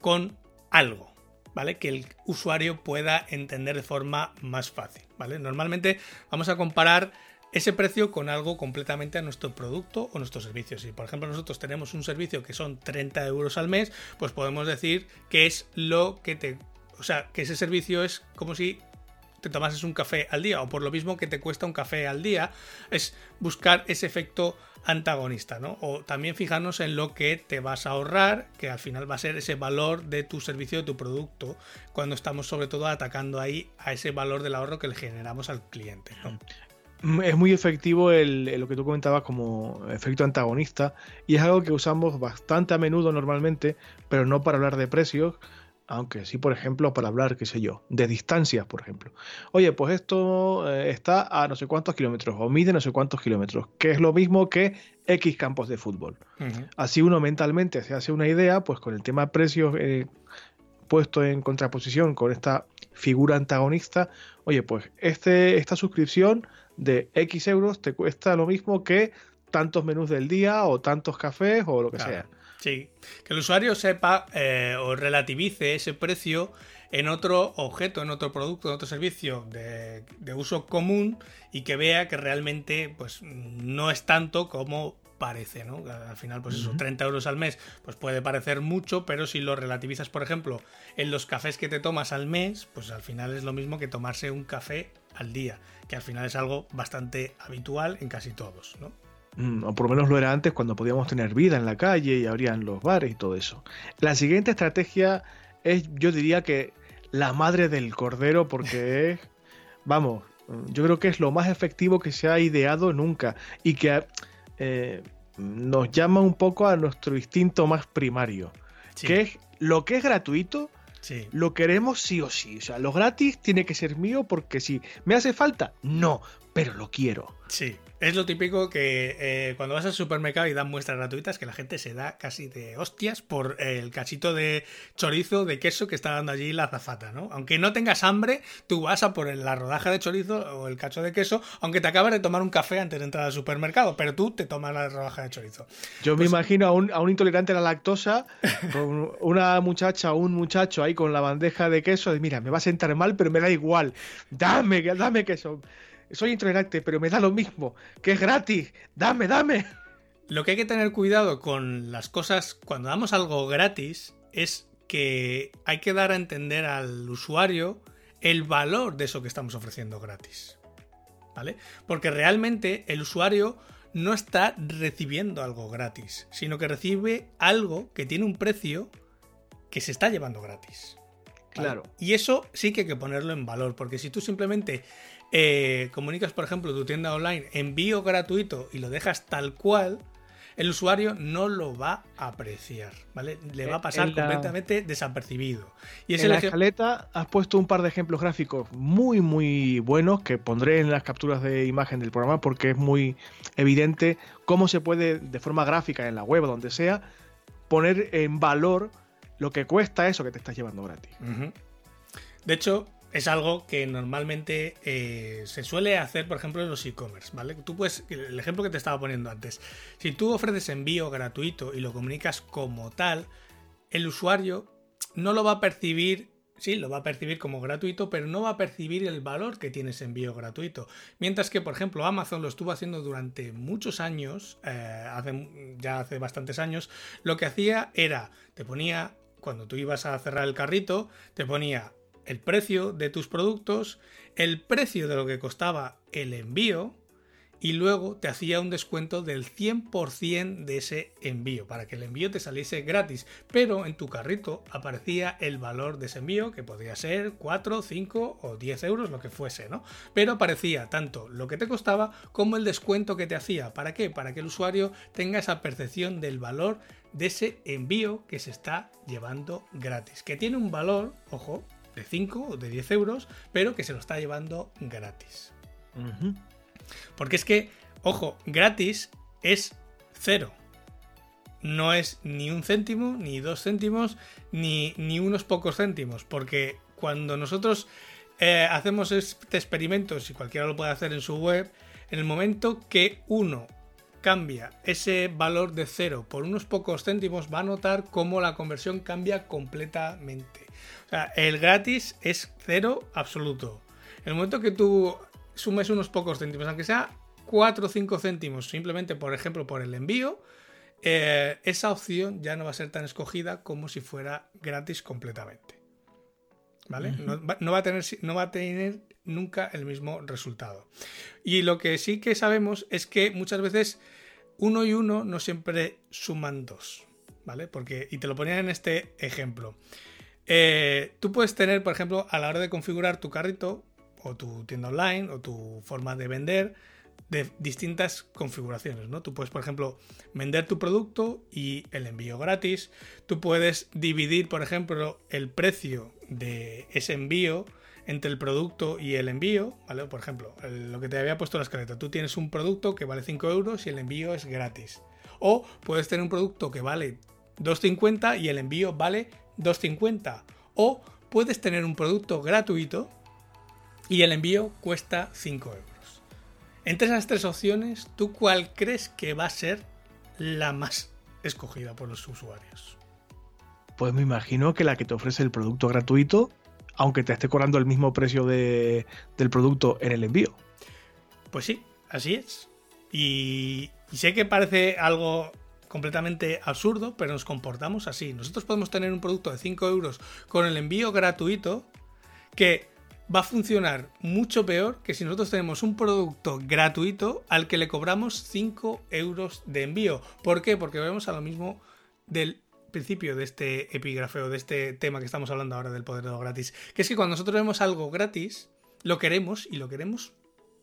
con algo. ¿Vale? Que el usuario pueda entender de forma más fácil, ¿vale? Normalmente vamos a comparar ese precio con algo completamente a nuestro producto o nuestro servicio. Si por ejemplo nosotros tenemos un servicio que son 30 euros al mes, pues podemos decir que es lo que te... O sea, que ese servicio es como si te tomases un café al día o por lo mismo que te cuesta un café al día. Es buscar ese efecto antagonista, ¿no? O también fijarnos en lo que te vas a ahorrar, que al final va a ser ese valor de tu servicio, de tu producto, cuando estamos sobre todo atacando ahí a ese valor del ahorro que le generamos al cliente. Es muy efectivo el, lo que tú comentabas como efecto antagonista y es algo que usamos bastante a menudo normalmente, pero no para hablar de precios, aunque sí, por ejemplo, para hablar, qué sé yo, de distancias, por ejemplo. Oye, pues esto eh, está a no sé cuántos kilómetros o mide no sé cuántos kilómetros, que es lo mismo que X campos de fútbol. Así uno mentalmente se hace una idea, pues con el tema precios eh, puesto en contraposición con esta figura antagonista, oye, pues este, esta suscripción de X euros te cuesta lo mismo que tantos menús del día o tantos cafés o lo que sea. Sí, que el usuario sepa eh, o relativice ese precio en otro objeto, en otro producto, en otro servicio de, uso común y que vea que realmente pues, no es tanto como parece, ¿no? Al final, pues eso, 30 euros al mes, pues puede parecer mucho, pero si lo relativizas, por ejemplo, en los cafés que te tomas al mes, pues al final es lo mismo que tomarse un café al día, que al final es algo bastante habitual en casi todos, ¿no? Mm, o por lo menos lo era antes cuando podíamos tener vida en la calle y abrían los bares y todo eso. La siguiente estrategia es, yo diría que la madre del cordero, porque es, vamos, yo creo que es lo más efectivo que se ha ideado nunca y que eh, nos llama un poco a nuestro instinto más primario, que es lo que es gratuito, lo queremos sí o sí. O sea, lo gratis tiene que ser mío porque si me hace falta, no, pero lo quiero. Sí. Es lo típico que eh, cuando vas al supermercado y dan muestras gratuitas, que la gente se da casi de hostias por el cachito de chorizo, de queso que está dando allí la azafata, ¿no? Aunque no tengas hambre, tú vas a por la rodaja de chorizo o el cacho de queso, aunque te acabas de tomar un café antes de entrar al supermercado, pero tú te tomas la rodaja de chorizo. Yo me pues imagino a un, a un, intolerante a la lactosa, con una muchacha o un muchacho ahí con la bandeja de queso, de mira, me va a sentar mal, pero me da igual, dame, dame queso soy intolerante, pero me da lo mismo, que es gratis, dame, dame. Lo que hay que tener cuidado con las cosas cuando damos algo gratis es que hay que dar a entender al usuario el valor de eso que estamos ofreciendo gratis. ¿Vale? Porque realmente el usuario no está recibiendo algo gratis, sino que recibe algo que tiene un precio que se está llevando gratis. Claro. Y eso sí que hay que ponerlo en valor, porque si tú simplemente eh, comunicas, por ejemplo, tu tienda online envío gratuito y lo dejas tal cual, el usuario no lo va a apreciar, ¿vale? Le va a pasar completamente desapercibido. Y en la escaleta has puesto un par de ejemplos gráficos muy, muy buenos que pondré en las capturas de imagen del programa porque es muy evidente cómo se puede, de forma gráfica en la web o donde sea, poner en valor lo que cuesta eso que te estás llevando gratis. De hecho, es algo que normalmente eh, se suele hacer, por ejemplo, en los e-commerce, ¿vale? Tú puedes, el ejemplo que te estaba poniendo antes, si tú ofreces envío gratuito y lo comunicas como tal, el usuario no lo va a percibir, sí, lo va a percibir como gratuito, pero no va a percibir el valor que tiene ese envío gratuito. Mientras que, por ejemplo, Amazon lo estuvo haciendo durante muchos años, eh, ya hace bastantes años, lo que hacía era, te ponía, cuando tú ibas a cerrar el carrito, te ponía el precio de tus productos, el precio de lo que costaba el envío y luego te hacía un descuento del 100% de ese envío para que el envío te saliese gratis, pero en tu carrito aparecía el valor de ese envío que podría ser 4, 5 o 10 euros, lo que fuese, ¿no? Pero aparecía tanto lo que te costaba como el descuento que te hacía. ¿Para qué? Para que el usuario tenga esa percepción del valor de ese envío que se está llevando gratis, que tiene un valor, ojo, de 5 o de 10 euros, pero que se lo está llevando gratis. Porque es que, ojo, gratis es cero. No es ni un céntimo, ni dos céntimos, ni, ni unos pocos céntimos. Porque cuando nosotros eh, hacemos este experimento, si cualquiera lo puede hacer en su web, en el momento que uno cambia ese valor de cero por unos pocos céntimos, va a notar cómo la conversión cambia completamente. O sea, el gratis es cero absoluto. En el momento que tú sumes unos pocos céntimos, aunque sea 4 o 5 céntimos, simplemente por ejemplo por el envío, eh, esa opción ya no va a ser tan escogida como si fuera gratis completamente. ¿Vale? no, va, a tener, no va a tener nunca el mismo resultado. Y lo que sí que sabemos es que muchas veces uno y uno no siempre suman dos. ¿Vale? Porque, y te lo ponía en este ejemplo. Eh, tú puedes tener, por ejemplo, a la hora de configurar tu carrito, o tu tienda online o tu forma de vender de distintas configuraciones, ¿no? Tú puedes, por ejemplo, vender tu producto y el envío gratis. Tú puedes dividir, por ejemplo, el precio de ese envío entre el producto y el envío, ¿vale? Por ejemplo, lo que te había puesto la escaleta. Tú tienes un producto que vale 5 euros y el envío es gratis. O puedes tener un producto que vale 2,50 y el envío vale 2,50. O puedes tener un producto gratuito y el envío cuesta 5 euros. Entre esas tres opciones, ¿tú cuál crees que va a ser la más escogida por los usuarios? Pues me imagino que la que te ofrece el producto gratuito, aunque te esté cobrando el mismo precio del producto en el envío. Pues sí, así es. Y, y sé que parece algo completamente absurdo, pero nos comportamos así. Nosotros podemos tener un producto de 5 euros con el envío gratuito que va a funcionar mucho peor que si nosotros tenemos un producto gratuito al que le cobramos 5 euros de envío. ¿Por qué? Porque vemos a lo mismo del principio de este epígrafe de este tema que estamos hablando ahora del poder de lo gratis. Que es que cuando nosotros vemos algo gratis, lo queremos y lo queremos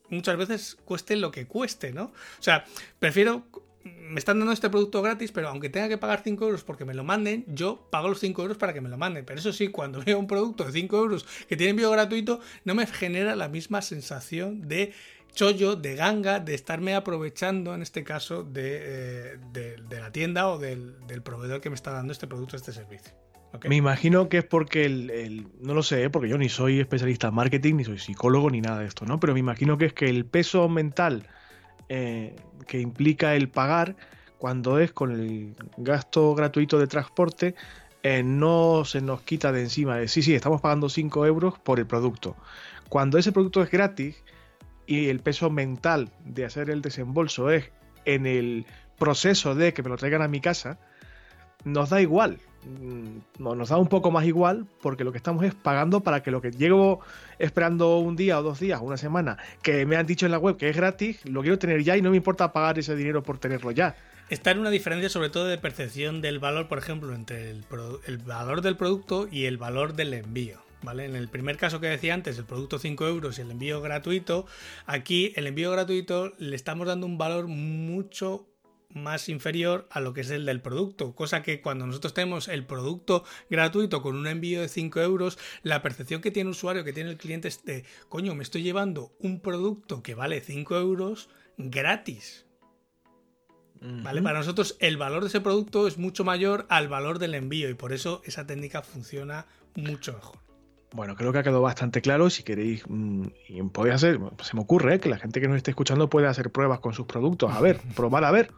muchas veces cueste lo que cueste, ¿no? O sea, prefiero me están dando este producto gratis, pero aunque tenga que pagar 5 euros porque me lo manden, yo pago los 5 euros para que me lo manden. Pero eso sí, cuando veo un producto de 5 euros que tiene envío gratuito, no me genera la misma sensación de chollo, de ganga, de estarme aprovechando, en este caso, de, eh, la tienda o del, proveedor que me está dando este producto, este servicio. Me imagino que es porque el, no lo sé, ¿eh? porque yo ni soy especialista en marketing, ni soy psicólogo, ni nada de esto, ¿no? Pero me imagino que es que el peso mental eh, que implica el pagar cuando es con el gasto gratuito de transporte, eh, no se nos quita de encima de sí, sí, estamos pagando 5 euros por el producto. Cuando ese producto es gratis y el peso mental de hacer el desembolso es en el proceso de que me lo traigan a mi casa, nos da igual. Mm, nos da un poco más igual porque lo que estamos es pagando para que lo que llego esperando un día o dos días o una semana que me han dicho en la web que es gratis, lo quiero tener ya y no me importa pagar ese dinero por tenerlo ya. Está en una diferencia sobre todo de percepción del valor, por ejemplo, entre el, valor del producto y el valor del envío. ¿Vale? En el primer caso que decía antes, el producto 5 euros y el envío gratuito, aquí el envío gratuito le estamos dando un valor mucho más inferior a lo que es el del producto. Cosa que cuando nosotros tenemos el producto gratuito con un envío de 5 euros, la percepción que tiene el usuario, que tiene el cliente es de, coño, me estoy llevando un producto que vale 5 euros gratis. ¿Vale? Para nosotros el valor de ese producto es mucho mayor al valor del envío y por eso esa técnica funciona mucho mejor. Bueno, creo que ha quedado bastante claro. Si queréis, mmm, podéis hacer, se me ocurre ¿eh? que la gente que nos esté escuchando puede hacer pruebas con sus productos. A ver, probad a ver.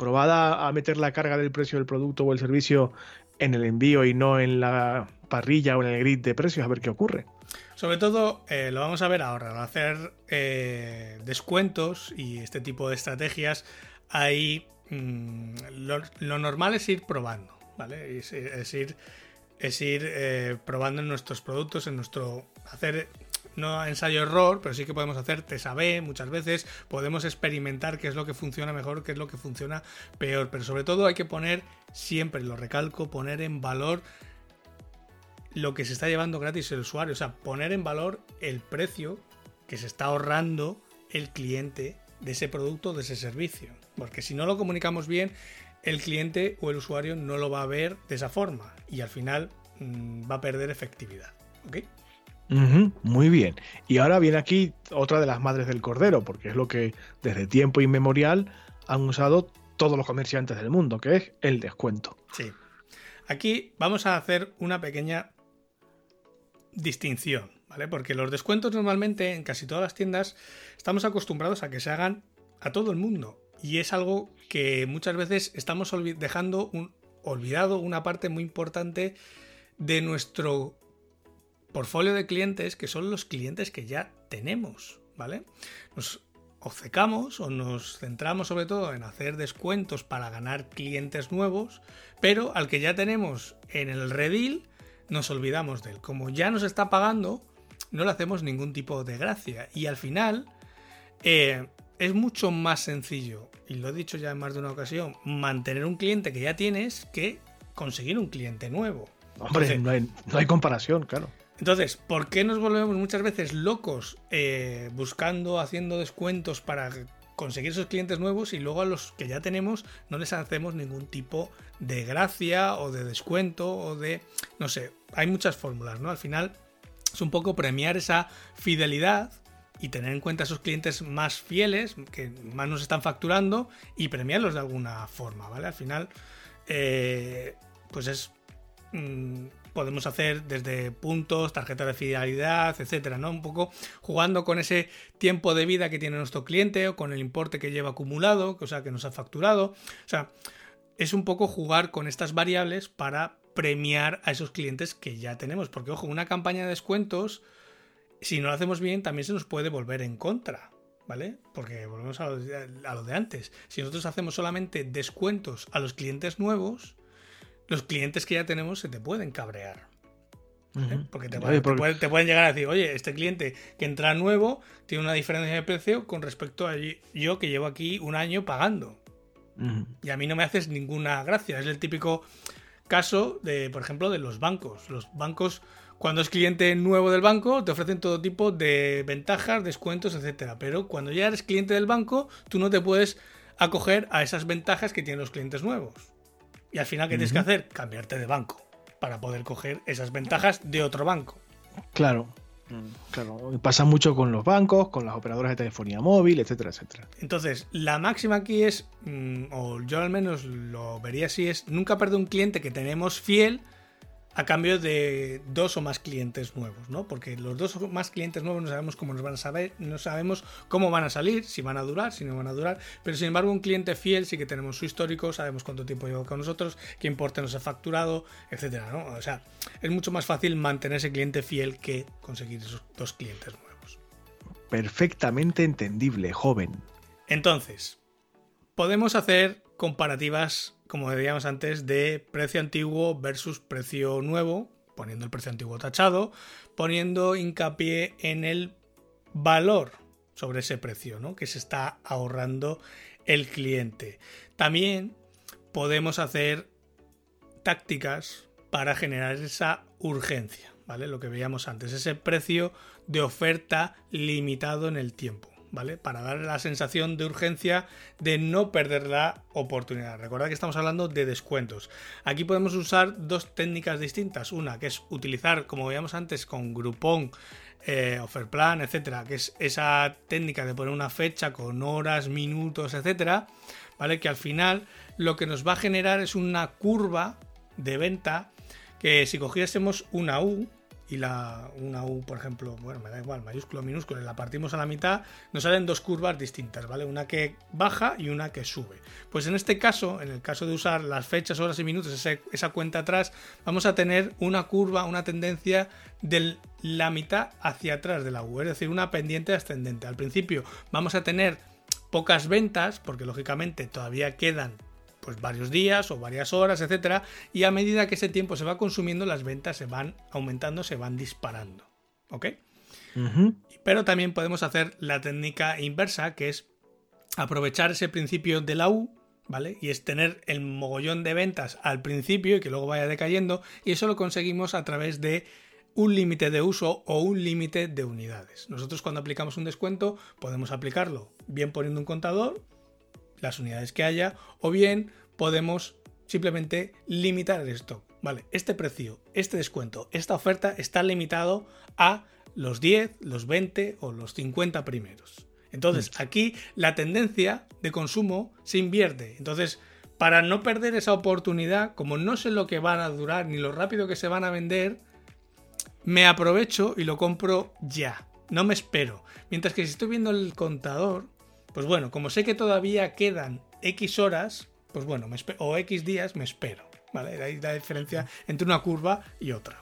Probad a, meter la carga del precio del producto o el servicio en el envío y no en la parrilla o en el grid de precios, a ver qué ocurre. Sobre todo, eh, lo vamos a ver ahora, al hacer eh, descuentos y este tipo de estrategias, hay mm, lo, normal es ir probando, ¿vale? es ir es ir eh, probando en nuestros productos, en nuestro hacer no ensayo error, pero sí que podemos hacer test A-B muchas veces, podemos experimentar qué es lo que funciona mejor, qué es lo que funciona peor, pero sobre todo hay que poner, siempre lo recalco, poner en valor lo que se está llevando gratis el usuario, o sea, poner en valor el precio que se está ahorrando el cliente de ese producto, de ese servicio, porque si no lo comunicamos bien, el cliente o el usuario no lo va a ver de esa forma y al final mmm, va a perder efectividad. ¿Ok? Muy bien. Y ahora viene aquí otra de las madres del cordero, porque es lo que desde tiempo inmemorial han usado todos los comerciantes del mundo, que es el descuento. Sí. Aquí vamos a hacer una pequeña distinción, ¿vale? Porque los descuentos normalmente en casi todas las tiendas estamos acostumbrados a que se hagan a todo el mundo. Y es algo que muchas veces estamos dejando un, olvidado una parte muy importante de nuestro portfolio de clientes que son los clientes que ya tenemos, ¿vale? Nos obcecamos o nos centramos sobre todo en hacer descuentos para ganar clientes nuevos, pero al que ya tenemos en el redil nos olvidamos de él. Como ya nos está pagando, no le hacemos ningún tipo de gracia y al final eh, es mucho más sencillo, y lo he dicho ya en más de una ocasión, mantener un cliente que ya tienes que conseguir un cliente nuevo. Hombre, no, hay, no hay comparación, claro. Entonces, ¿por qué nos volvemos muchas veces locos eh, buscando, haciendo descuentos para conseguir esos clientes nuevos y luego a los que ya tenemos no les hacemos ningún tipo de gracia o de descuento o de, no sé, hay muchas fórmulas, ¿no? Al final es un poco premiar esa fidelidad y tener en cuenta a esos clientes más fieles, que más nos están facturando, y premiarlos de alguna forma, ¿vale? Al final, eh, pues es mm, podemos hacer desde puntos, tarjetas de fidelidad, etcétera, ¿no? Un poco jugando con ese tiempo de vida que tiene nuestro cliente o con el importe que lleva acumulado, o sea, que nos ha facturado. O sea, es un poco jugar con estas variables para premiar a esos clientes que ya tenemos. Porque, ojo, una campaña de descuentos, si no lo hacemos bien, también se nos puede volver en contra. ¿Vale? Porque volvemos a lo, de, antes. Si nosotros hacemos solamente descuentos a los clientes nuevos, los clientes que ya tenemos se te pueden cabrear. ¿eh? Porque, te, pueden, llegar a decir, oye, este cliente que entra nuevo tiene una diferencia de precio con respecto a yo que llevo aquí un año pagando. Y a mí no me haces ninguna gracia. Es el típico caso de, por ejemplo, de los bancos. Los bancos, cuando es cliente nuevo del banco, te ofrecen todo tipo de ventajas, descuentos, etcétera. Pero cuando ya eres cliente del banco, tú no te puedes acoger a esas ventajas que tienen los clientes nuevos. Y al final, ¿qué tienes que hacer? Cambiarte de banco para poder coger esas ventajas de otro banco. Claro. Claro, pasa mucho con los bancos, con las operadoras de telefonía móvil, etcétera, etcétera. Entonces, la máxima aquí es, mm, o yo al menos lo vería así, es nunca perder un cliente que tenemos fiel a cambio de dos o más clientes nuevos, ¿no? Porque los dos o más clientes nuevos no sabemos cómo nos van a saber, no sabemos cómo van a salir, si van a durar, si no van a durar, pero sin embargo un cliente fiel sí que tenemos su histórico, sabemos cuánto tiempo lleva con nosotros, qué importe nos ha facturado, etcétera, ¿no? O sea, es mucho más fácil mantener ese cliente fiel que conseguir esos dos clientes nuevos. Perfectamente entendible, joven. Entonces, podemos hacer comparativas como decíamos antes, de precio antiguo versus precio nuevo, poniendo el precio antiguo tachado, poniendo hincapié en el valor sobre ese precio ¿no? que se está ahorrando el cliente. También podemos hacer tácticas para generar esa urgencia, ¿vale? Lo que veíamos antes, ese precio de oferta limitado en el tiempo. ¿Vale? Para dar la sensación de urgencia de no perder la oportunidad. Recordad que estamos hablando de descuentos. Aquí podemos usar dos técnicas distintas. Una que es utilizar, como veíamos antes, con Groupon, eh, Offerplan, etcétera, que es esa técnica de poner una fecha con horas, minutos, etcétera, ¿vale? Que al final lo que nos va a generar es una curva de venta que si cogiésemos una U, y la, una U, por ejemplo, bueno, me da igual, mayúsculo, minúsculo, y la partimos a la mitad, nos salen dos curvas distintas, ¿vale? Una que baja y una que sube. Pues en este caso, en el caso de usar las fechas, horas y minutos, esa, cuenta atrás, vamos a tener una curva, una tendencia de la mitad hacia atrás de la U, es decir, una pendiente ascendente. Al principio vamos a tener pocas ventas, porque lógicamente todavía quedan pues varios días o varias horas, etcétera, y a medida que ese tiempo se va consumiendo, las ventas se van aumentando, se van disparando. ¿Ok? Pero también podemos hacer la técnica inversa, que es aprovechar ese principio de la U, ¿vale? Y es tener el mogollón de ventas al principio y que luego vaya decayendo, y eso lo conseguimos a través de un límite de uso o un límite de unidades. Nosotros cuando aplicamos un descuento podemos aplicarlo bien poniendo un contador, las unidades que haya, o bien podemos simplemente limitar el stock. Vale, este precio, este descuento, esta oferta está limitado a los 10, los 20 o los 50 primeros. Entonces, mm. aquí la tendencia de consumo se invierte. Entonces, para no perder esa oportunidad, como no sé lo que van a durar ni lo rápido que se van a vender, me aprovecho y lo compro ya. No me espero. Mientras que si estoy viendo el contador, pues bueno, como sé que todavía quedan X horas, pues bueno, me o X días, me espero. ¿Vale? Ahí la diferencia entre una curva y otra.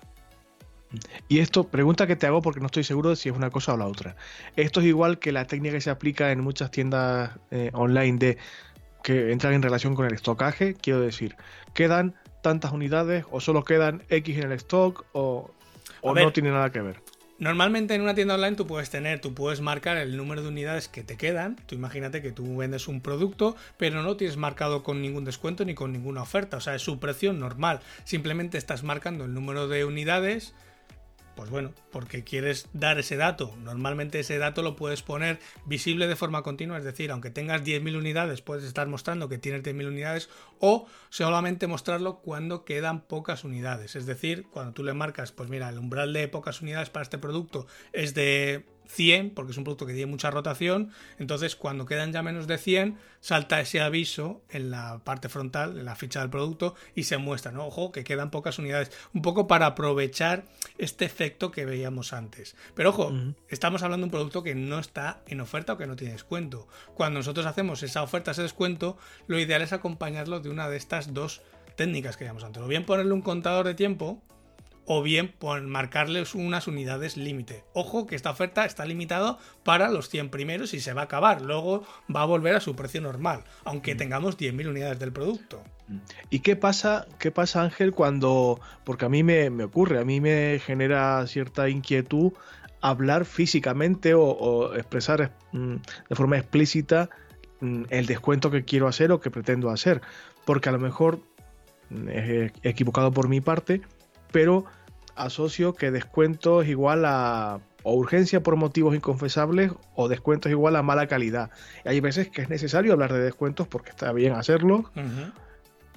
Y esto, pregunta que te hago porque no estoy seguro de si es una cosa o la otra. Esto es igual que la técnica que se aplica en muchas tiendas eh, online de que entran en relación con el estocaje. Quiero decir, quedan tantas unidades o solo quedan X en el stock o, no tiene nada que ver. Normalmente en una tienda online tú puedes tener, tú puedes marcar el número de unidades que te quedan. Tú imagínate que tú vendes un producto, pero no tienes marcado con ningún descuento ni con ninguna oferta. O sea, es su precio normal. Simplemente estás marcando el número de unidades pues bueno, porque quieres dar ese dato. Normalmente ese dato lo puedes poner visible de forma continua, es decir, aunque tengas 10.000 unidades, puedes estar mostrando que tienes 10.000 unidades o solamente mostrarlo cuando quedan pocas unidades. Es decir, cuando tú le marcas, pues mira, el umbral de pocas unidades para este producto es de 100, porque es un producto que tiene mucha rotación, entonces cuando quedan ya menos de 100, salta ese aviso en la parte frontal, en la ficha del producto, y se muestra, ¿no? Ojo, que quedan pocas unidades, un poco para aprovechar este efecto que veíamos antes. Pero ojo, estamos hablando de un producto que no está en oferta o que no tiene descuento. Cuando nosotros hacemos esa oferta, ese descuento, lo ideal es acompañarlo de una de estas dos técnicas que llamamos antes. O bien ponerle un contador de tiempo, o bien por marcarles unas unidades límite. Ojo que esta oferta está limitada para los 100 primeros y se va a acabar. Luego va a volver a su precio normal, aunque mm. tengamos 10.000 unidades del producto. Mm. ¿Y qué pasa, qué pasa Ángel, cuando, porque a mí me, ocurre, a mí me genera cierta inquietud hablar físicamente o, expresar mm, de forma explícita el descuento que quiero hacer o que pretendo hacer? Porque a lo mejor es equivocado por mi parte, pero asocio que descuento es igual a o urgencia por motivos inconfesables o descuento es igual a mala calidad. Y hay veces que es necesario hablar de descuentos porque está bien hacerlo.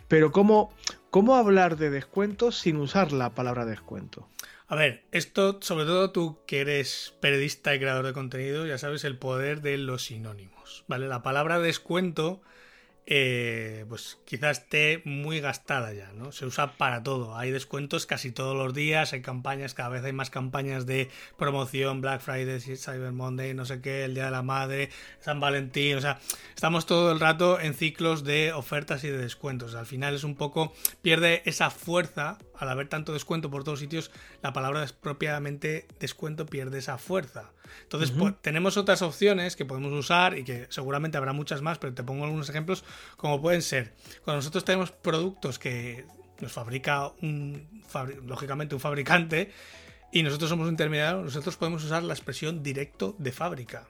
Pero ¿cómo, ¿cómo hablar de descuentos sin usar la palabra descuento? A ver, esto, sobre todo tú que eres periodista y creador de contenido, ya sabes el poder de los sinónimos. ¿Vale? La palabra descuento eh, pues quizás esté muy gastada ya, ¿no? Se usa para todo. Hay descuentos casi todos los días, hay campañas, cada vez hay más campañas de promoción, Black Friday, Cyber Monday, no sé qué, el Día de la Madre, San Valentín, o sea, estamos todo el rato en ciclos de ofertas y de descuentos. Al final es un poco, pierde esa fuerza al haber tanto descuento por todos sitios, la palabra propiamente descuento pierde esa fuerza. Entonces, pues, tenemos otras opciones que podemos usar y que seguramente habrá muchas más, pero te pongo algunos ejemplos como pueden ser. Cuando nosotros tenemos productos que nos fabrica un, lógicamente un fabricante y nosotros somos un intermediario, nosotros podemos usar la expresión directo de fábrica.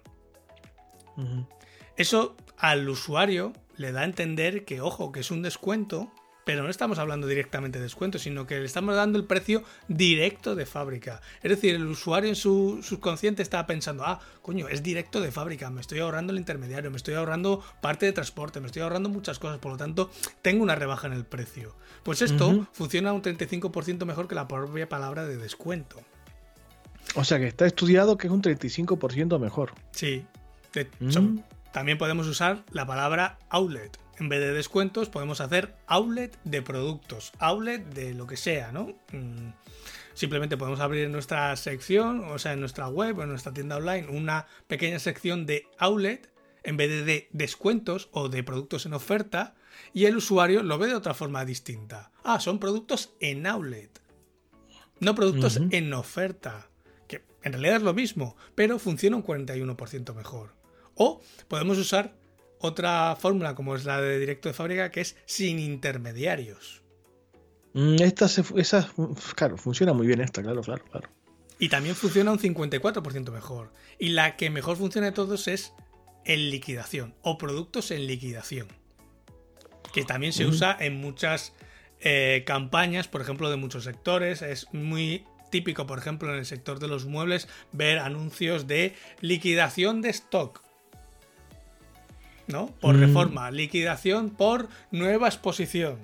Eso al usuario le da a entender que, ojo, que es un descuento pero no estamos hablando directamente de descuento, sino que le estamos dando el precio directo de fábrica. Es decir, el usuario en su subconsciente está pensando, ah, coño, es directo de fábrica, me estoy ahorrando el intermediario, me estoy ahorrando parte de transporte, me estoy ahorrando muchas cosas, por lo tanto, tengo una rebaja en el precio. Pues esto funciona un 35% mejor que la propia palabra de descuento. O sea que está estudiado que es un 35% mejor. Sí. Mm. también podemos usar la palabra outlet en vez de descuentos, podemos hacer outlet de productos, outlet de lo que sea, ¿no? Mm, simplemente podemos abrir en nuestra sección, o sea, en nuestra web o en nuestra tienda online, una pequeña sección de outlet en vez de, de descuentos o de productos en oferta, y el usuario lo ve de otra forma distinta. Ah, son productos en outlet, no productos en oferta, que en realidad es lo mismo, pero funciona un 41% mejor. O podemos usar otra fórmula como es la de directo de fábrica que es sin intermediarios. Mm, esta, esa, claro, funciona muy bien esta, claro, claro, claro. Y también funciona un 54% mejor. Y la que mejor funciona de todos es en liquidación o productos en liquidación. Que también se usa en muchas eh, campañas, por ejemplo, de muchos sectores. Es muy típico, por ejemplo, en el sector de los muebles, ver anuncios de liquidación de stock. ¿No? Por reforma, liquidación por nueva exposición.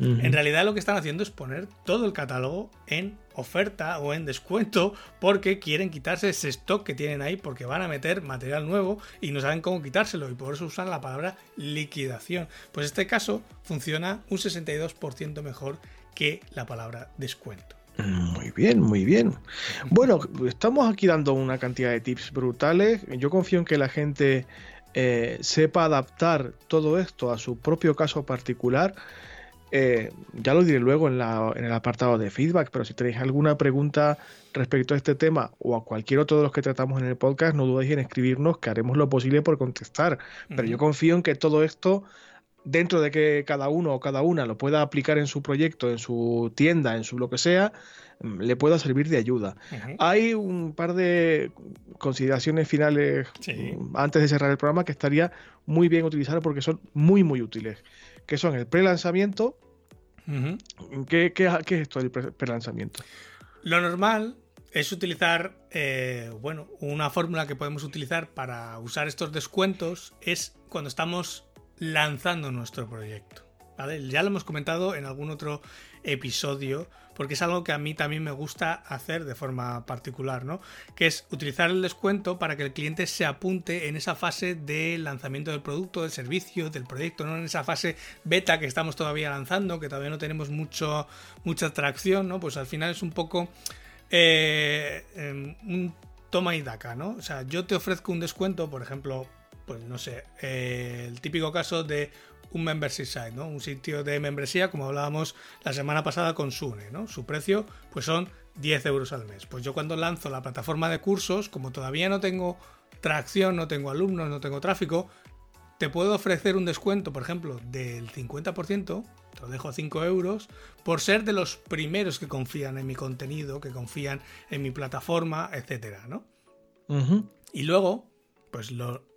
En realidad lo que están haciendo es poner todo el catálogo en oferta o en descuento porque quieren quitarse ese stock que tienen ahí porque van a meter material nuevo y no saben cómo quitárselo y por eso usan la palabra liquidación. Pues este caso funciona un 62% mejor que la palabra descuento. Muy bien, muy bien. Bueno, estamos aquí dando una cantidad de tips brutales. Yo confío en que la gente eh, sepa adaptar todo esto a su propio caso particular eh, ya lo diré luego en, el apartado de feedback, pero si tenéis alguna pregunta respecto a este tema o a cualquier otro de los que tratamos en el podcast, no dudéis en escribirnos, que haremos lo posible por contestar. Pero yo confío en que todo esto, dentro de que cada uno o cada una lo pueda aplicar en su proyecto, en su tienda, en su lo que sea, le pueda servir de ayuda. Hay un par de consideraciones finales mm, antes de cerrar el programa que estaría muy bien utilizar porque son muy, muy útiles que son el pre-lanzamiento. ¿Qué, es esto del pre-lanzamiento? Lo normal es utilizar, eh, bueno, una fórmula que podemos utilizar para usar estos descuentos es cuando estamos lanzando nuestro proyecto. Ya lo hemos comentado en algún otro episodio, porque es algo que a mí también me gusta hacer de forma particular, ¿no? Que es utilizar el descuento para que el cliente se apunte en esa fase de lanzamiento del producto, del servicio, del proyecto, no en esa fase beta que estamos todavía lanzando, que todavía no tenemos mucho, mucha atracción, ¿no? Pues al final es un poco eh, em, un toma y daca, ¿no? O sea, yo te ofrezco un descuento, por ejemplo, pues no sé, eh, el típico caso de un membership site, ¿no? Un sitio de membresía, como hablábamos la semana pasada con Sune, ¿no? Su precio, pues son 10 euros al mes. Pues yo cuando lanzo la plataforma de cursos, como todavía no tengo tracción, no tengo alumnos, no tengo tráfico, te puedo ofrecer un descuento, por ejemplo, del 50%, te lo dejo a 5 euros, por ser de los primeros que confían en mi contenido, que confían en mi plataforma, etcétera, ¿no? Y luego, pues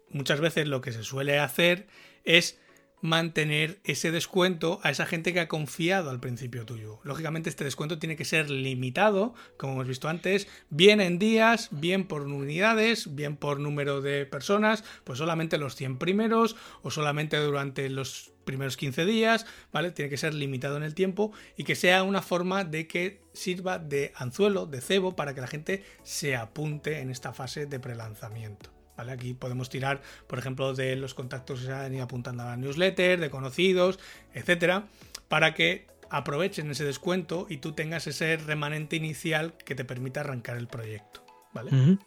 muchas veces lo que se suele hacer es mantener ese descuento a esa gente que ha confiado al principio tuyo. Lógicamente este descuento tiene que ser limitado, como hemos visto antes, bien en días, bien por unidades, bien por número de personas, pues solamente los 100 primeros o solamente durante los primeros 15 días, ¿vale? Tiene que ser limitado en el tiempo y que sea una forma de que sirva de anzuelo, de cebo, para que la gente se apunte en esta fase de prelanzamiento. Aquí podemos tirar, por ejemplo, de los contactos que se han ido apuntando a la newsletter, de conocidos, etcétera, para que aprovechen ese descuento y tú tengas ese remanente inicial que te permita arrancar el proyecto. ¿Vale?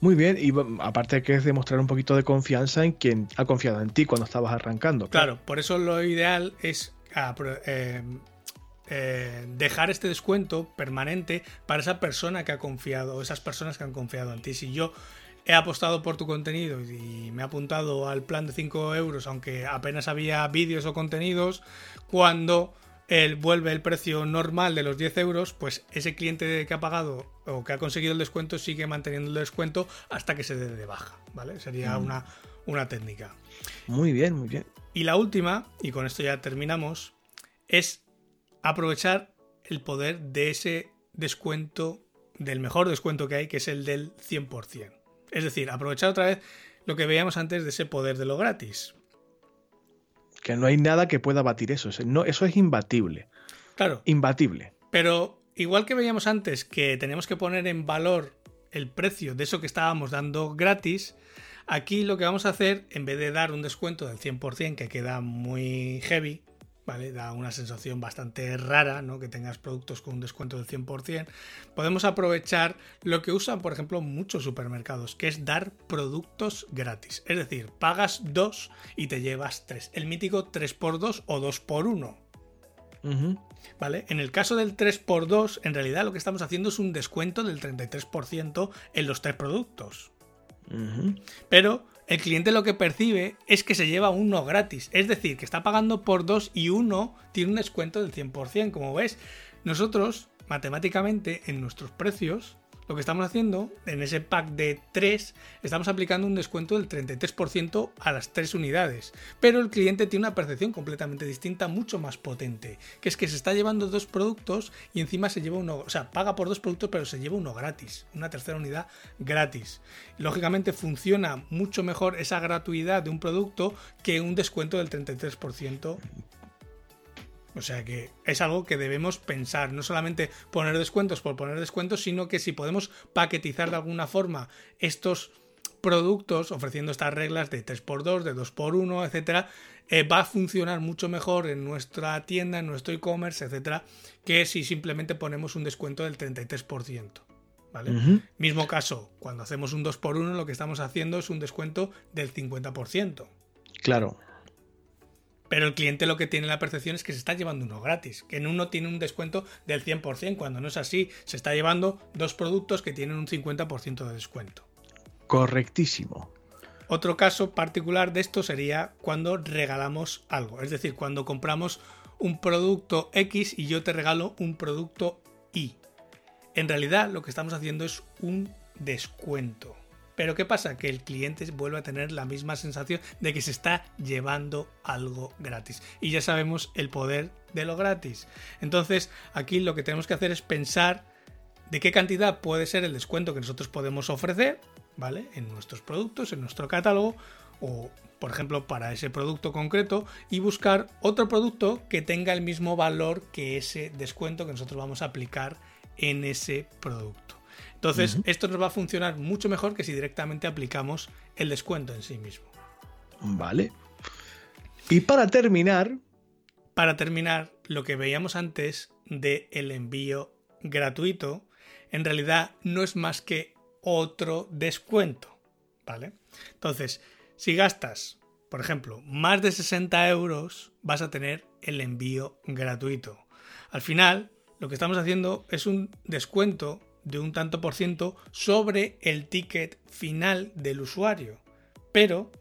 Muy bien, y aparte que es demostrar un poquito de confianza en quien ha confiado en ti cuando estabas arrancando. Claro, por eso lo ideal es eh, eh, dejar este descuento permanente para esa persona que ha confiado, o esas personas que han confiado en ti. Si yo he apostado por tu contenido y me he apuntado al plan de 5 euros, aunque apenas había vídeos o contenidos, cuando él vuelve el precio normal de los 10 euros, pues ese cliente que ha pagado o que ha conseguido el descuento sigue manteniendo el descuento hasta que se dé de baja, ¿vale? Sería mm. una, una técnica. Muy bien, muy bien. Y la última, y con esto ya terminamos, es aprovechar el poder de ese descuento, del mejor descuento que hay, que es el del 100%. Es decir, aprovechar otra vez lo que veíamos antes de ese poder de lo gratis. Que no hay nada que pueda batir eso. No, eso es imbatible. Claro. Imbatible. Pero igual que veíamos antes que tenemos que poner en valor el precio de eso que estábamos dando gratis, aquí lo que vamos a hacer, en vez de dar un descuento del 100% que queda muy heavy, ¿vale? Da una sensación bastante rara, ¿no? Que tengas productos con un descuento del 100%. Podemos aprovechar lo que usan, por ejemplo, muchos supermercados, que es dar productos gratis. Es decir, pagas dos y te llevas tres. El mítico 3x2 o 2x1. ¿Vale? En el caso del 3x2, en realidad lo que estamos haciendo es un descuento del 33% en los tres productos. Pero el cliente lo que percibe es que se lleva uno gratis. Es decir, que está pagando por dos y uno tiene un descuento del 100%. Como ves, nosotros matemáticamente en nuestros precios lo que estamos haciendo, en ese pack de 3, estamos aplicando un descuento del 33% a las 3 unidades. Pero el cliente tiene una percepción completamente distinta, mucho más potente, que es que se está llevando dos productos y encima se lleva uno, o sea, paga por dos productos pero se lleva uno gratis, una tercera unidad gratis. Lógicamente funciona mucho mejor esa gratuidad de un producto que un descuento del 33% o sea que es algo que debemos pensar, no solamente poner descuentos por poner descuentos, sino que si podemos paquetizar de alguna forma estos productos ofreciendo estas reglas de 3x2, de 2x1, etcétera, eh, va a funcionar mucho mejor en nuestra tienda, en nuestro e-commerce, etcétera, que si simplemente ponemos un descuento del 33%. ¿Vale? Mismo caso, cuando hacemos un 2x1, lo que estamos haciendo es un descuento del 50%. Claro. Pero el cliente lo que tiene la percepción es que se está llevando uno gratis, que en uno tiene un descuento del 100%, cuando no es así, se está llevando dos productos que tienen un 50% de descuento. Correctísimo. Otro caso particular de esto sería cuando regalamos algo, es decir, cuando compramos un producto X y yo te regalo un producto Y. En realidad lo que estamos haciendo es un descuento. Pero ¿qué pasa? Que el cliente vuelve a tener la misma sensación de que se está llevando algo gratis. Y ya sabemos el poder de lo gratis. Entonces, aquí lo que tenemos que hacer es pensar de qué cantidad puede ser el descuento que nosotros podemos ofrecer, ¿vale? En nuestros productos, en nuestro catálogo, o por ejemplo para ese producto concreto, y buscar otro producto que tenga el mismo valor que ese descuento que nosotros vamos a aplicar en ese producto. Entonces, esto nos va a funcionar mucho mejor que si directamente aplicamos el descuento en sí mismo. Vale. Y para terminar. Para terminar, lo que veíamos antes de el envío gratuito, en realidad no es más que otro descuento. ¿Vale? Entonces, si gastas, por ejemplo, más de 60 euros, vas a tener el envío gratuito. Al final, lo que estamos haciendo es un descuento de un tanto por ciento sobre el ticket final del usuario. Pero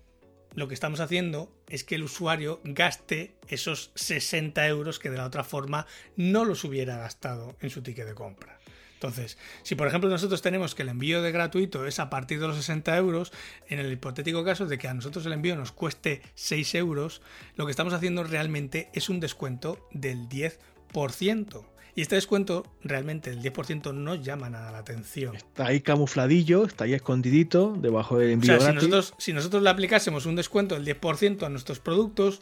lo que estamos haciendo es que el usuario gaste esos 60 euros que de la otra forma no los hubiera gastado en su ticket de compra. Entonces, si por ejemplo nosotros tenemos que el envío de gratuito es a partir de los 60 euros, en el hipotético caso de que a nosotros el envío nos cueste 6 euros, lo que estamos haciendo realmente es un descuento del 10%. Y este descuento, realmente el 10% no llama nada la atención. Está ahí camufladillo, está ahí escondidito, debajo del envío. O sea, si nosotros, si nosotros le aplicásemos un descuento del 10% a nuestros productos,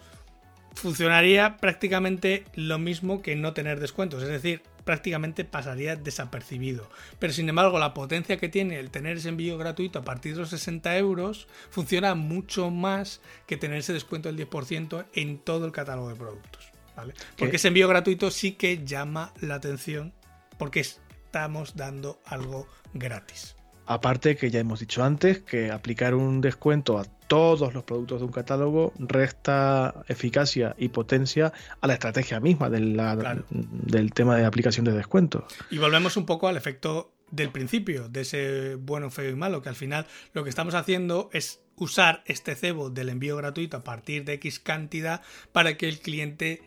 funcionaría prácticamente lo mismo que no tener descuentos. Es decir, prácticamente pasaría desapercibido. Pero sin embargo, la potencia que tiene el tener ese envío gratuito a partir de los 60 euros funciona mucho más que tener ese descuento del 10% en todo el catálogo de productos. Porque ese envío gratuito sí que llama la atención porque estamos dando algo gratis. Aparte que ya hemos dicho antes que aplicar un descuento a todos los productos de un catálogo resta eficacia y potencia a la estrategia misma del tema de aplicación de descuentos. Y volvemos un poco al efecto del principio, de ese bueno, feo y malo, que al final lo que estamos haciendo es usar este cebo del envío gratuito a partir de X cantidad para que el cliente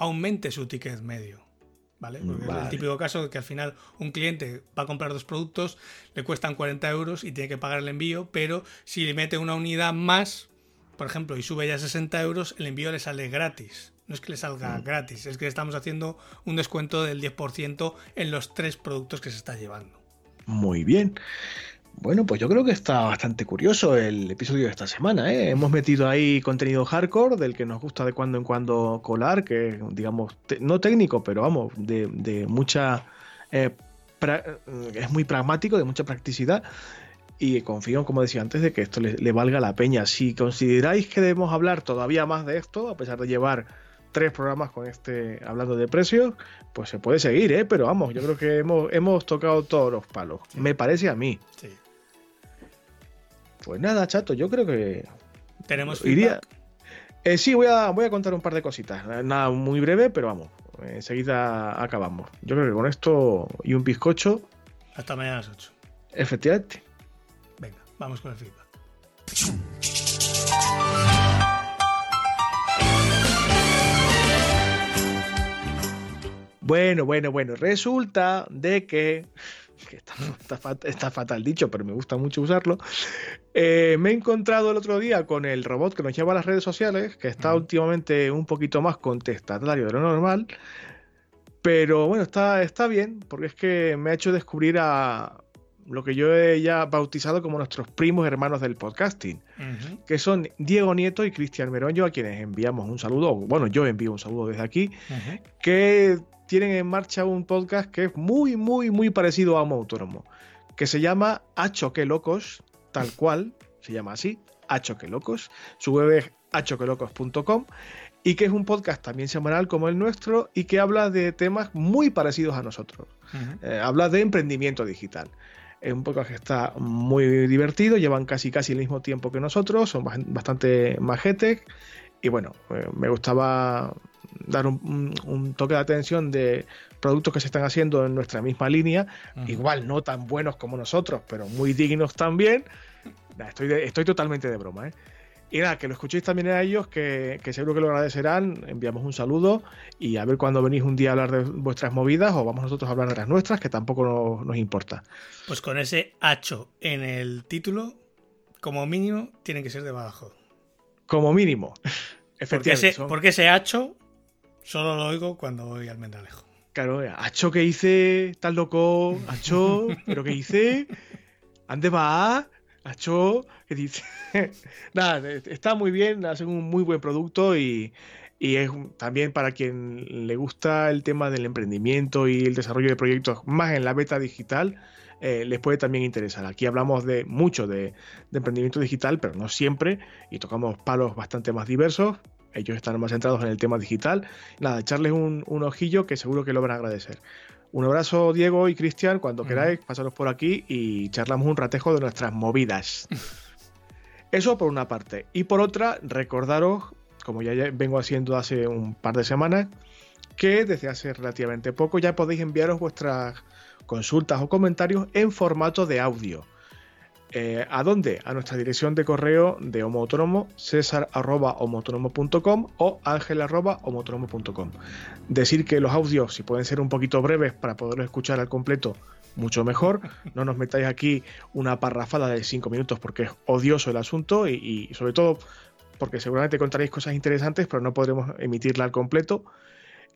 aumente su ticket medio. ¿Vale? Porque es el típico caso de que al final un cliente va a comprar dos productos, le cuestan 40 euros y tiene que pagar el envío, pero si le mete una unidad más, por ejemplo, y sube ya 60 euros, el envío le sale gratis. No es que le salga mm. gratis, es que estamos haciendo un descuento del 10% en los tres productos que se está llevando. Muy bien. Bueno, pues yo creo que está bastante curioso el episodio de esta semana. ¿eh? Hemos metido ahí contenido hardcore del que nos gusta de cuando en cuando colar, que digamos, no técnico, pero vamos, de, mucha... Eh, es muy pragmático, de mucha practicidad y confío, como decía antes, de que esto le, valga la peña. Si consideráis que debemos hablar todavía más de esto, a pesar de llevar tres programas con este hablando de precios, pues se puede seguir, ¿eh? pero vamos, yo creo que hemos, hemos tocado todos los palos. Me parece a mí. Sí. Pues nada, chato, yo creo que. ¿Tenemos iría. Eh, sí, voy a, voy a contar un par de cositas. Nada muy breve, pero vamos, enseguida acabamos. Yo creo que con esto y un bizcocho. Hasta mañana a las 8. Efectivamente. Venga, vamos con el feedback. Bueno, bueno, bueno. Resulta de que. que está, está, está, fatal dicho, pero me gusta mucho usarlo. Eh, me he encontrado el otro día con el robot que nos lleva a las redes sociales, que está últimamente un poquito más contestatario de lo normal. Pero bueno, está, está bien, porque es que me ha hecho descubrir a lo que yo he ya bautizado como nuestros primos hermanos del podcasting, que son Diego Nieto y Cristian Meroño, a quienes enviamos un saludo, bueno, yo envío un saludo desde aquí, que tienen en marcha un podcast que es muy, muy, muy parecido a Homo Autónomo, que se llama A Choque Locos, tal cual, se llama así, A Choque Locos, su web es achoquelocos.com y que es un podcast también semanal como el nuestro y que habla de temas muy parecidos a nosotros. Eh, habla de emprendimiento digital. Es un podcast que está muy divertido, llevan casi casi el mismo tiempo que nosotros, son bastante majetes y bueno, eh, me gustaba dar un, toque de atención de productos que se están haciendo en nuestra misma línea, igual no tan buenos como nosotros, pero muy dignos también. estoy, estoy totalmente de broma, ¿eh? Y nada, que lo escuchéis también a ellos, que, seguro que lo agradecerán. Enviamos un saludo y a ver cuando venís un día a hablar de vuestras movidas o vamos nosotros a hablar de las nuestras, que tampoco nos, importa. Pues con ese hacho en el título, como mínimo, tiene que ser de Badajoz. Como mínimo. Porque ese, porque ese hacho solo lo oigo cuando voy al Mendalejo. Claro, hacho que hice, estás loco, hacho, pero que hice, ¿ande va? Hacho, que dice. Nada, está muy bien, hacen un muy buen producto y, es también para quien le gusta el tema del emprendimiento y el desarrollo de proyectos más en la beta digital. Eh, les puede también interesar. Aquí hablamos de mucho de, emprendimiento digital, pero no siempre, y tocamos palos bastante más diversos. Ellos están más centrados en el tema digital. Nada, echarles un, un ojillo que seguro que lo van a agradecer. Un abrazo, Diego y Cristian. Cuando queráis, pasaros por aquí y charlamos un ratejo de nuestras movidas. Eso por una parte. Y por otra, recordaros, como ya vengo haciendo hace un par de semanas, que desde hace relativamente poco ya podéis enviaros vuestras consultas o comentarios en formato de audio. Eh, ¿A dónde? A nuestra dirección de correo de Homo Autónomo, cesar.homoautónomo.com o ángel.homoautónomo.com. Decir que los audios, si pueden ser un poquito breves para poderlos escuchar al completo, mucho mejor. No nos metáis aquí una parrafada de 5 minutos porque es odioso el asunto y sobre todo porque seguramente contaréis cosas interesantes, pero no podremos emitirla al completo.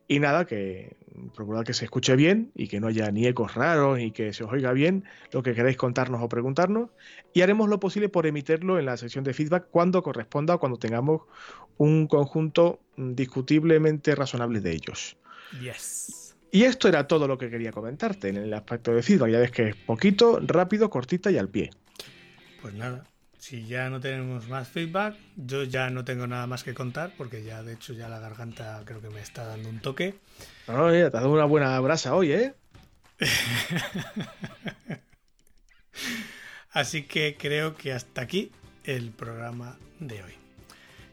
Y nada, que procurad que se escuche bien y que no haya ni ecos raros y que se os oiga bien lo que queráis contarnos o preguntarnos. Y haremos lo posible por emitirlo en la sección de feedback cuando corresponda o cuando tengamos un conjunto discutiblemente razonable de ellos. Yes. Y esto era todo lo que quería comentarte en el aspecto de feedback. Ya ves que es poquito, rápido, cortita y al pie. Pues nada, si ya no tenemos más feedback, yo ya no tengo nada más que contar porque ya de hecho ya la garganta creo que me está dando un toque. No, te has dado una buena brasa hoy, ¿eh? Así que creo que hasta aquí el programa de hoy.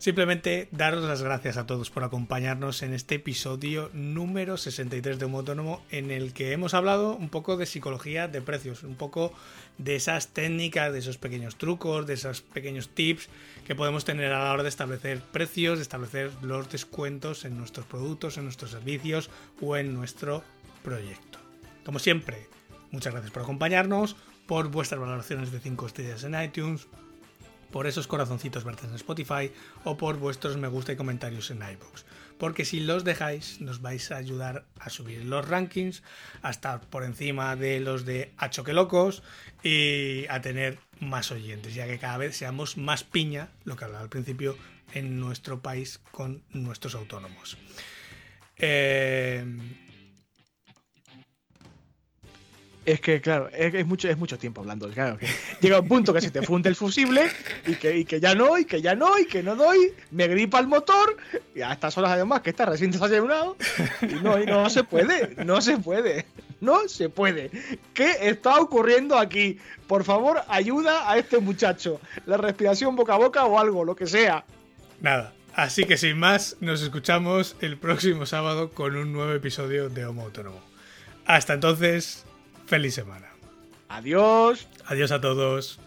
Simplemente daros las gracias a todos por acompañarnos en este episodio número 63 de Homo Autónomo en el que hemos hablado un poco de psicología de precios, un poco de esas técnicas, de esos pequeños trucos, de esos pequeños tips que podemos tener a la hora de establecer precios, de establecer los descuentos en nuestros productos, en nuestros servicios o en nuestro proyecto. Como siempre, muchas gracias por acompañarnos, por vuestras valoraciones de 5 estrellas en iTunes, por esos corazoncitos verdes en Spotify o por vuestros me gusta y comentarios en iBox. Porque si los dejáis, nos vais a ayudar a subir los rankings, a estar por encima de los de A Choque Locos y a tener más oyentes, ya que cada vez seamos más piña, lo que hablaba al principio, en nuestro país con nuestros autónomos. Eh, es que, claro, es, mucho, es mucho tiempo hablando. Claro, llega un punto que se te funde el fusible y que, y que ya no, y que ya no, y que no doy, me gripa el motor, y a estas horas además que está recién desayunado, y no, no se puede, no se puede, no se puede. ¿Qué está ocurriendo aquí? Por favor, ayuda a este muchacho. La respiración boca a boca o algo, lo que sea. Nada. Así que sin más, nos escuchamos el próximo sábado con un nuevo episodio de Homo Autónomo. Hasta entonces, Feliz semana. Adiós. Adiós a todos.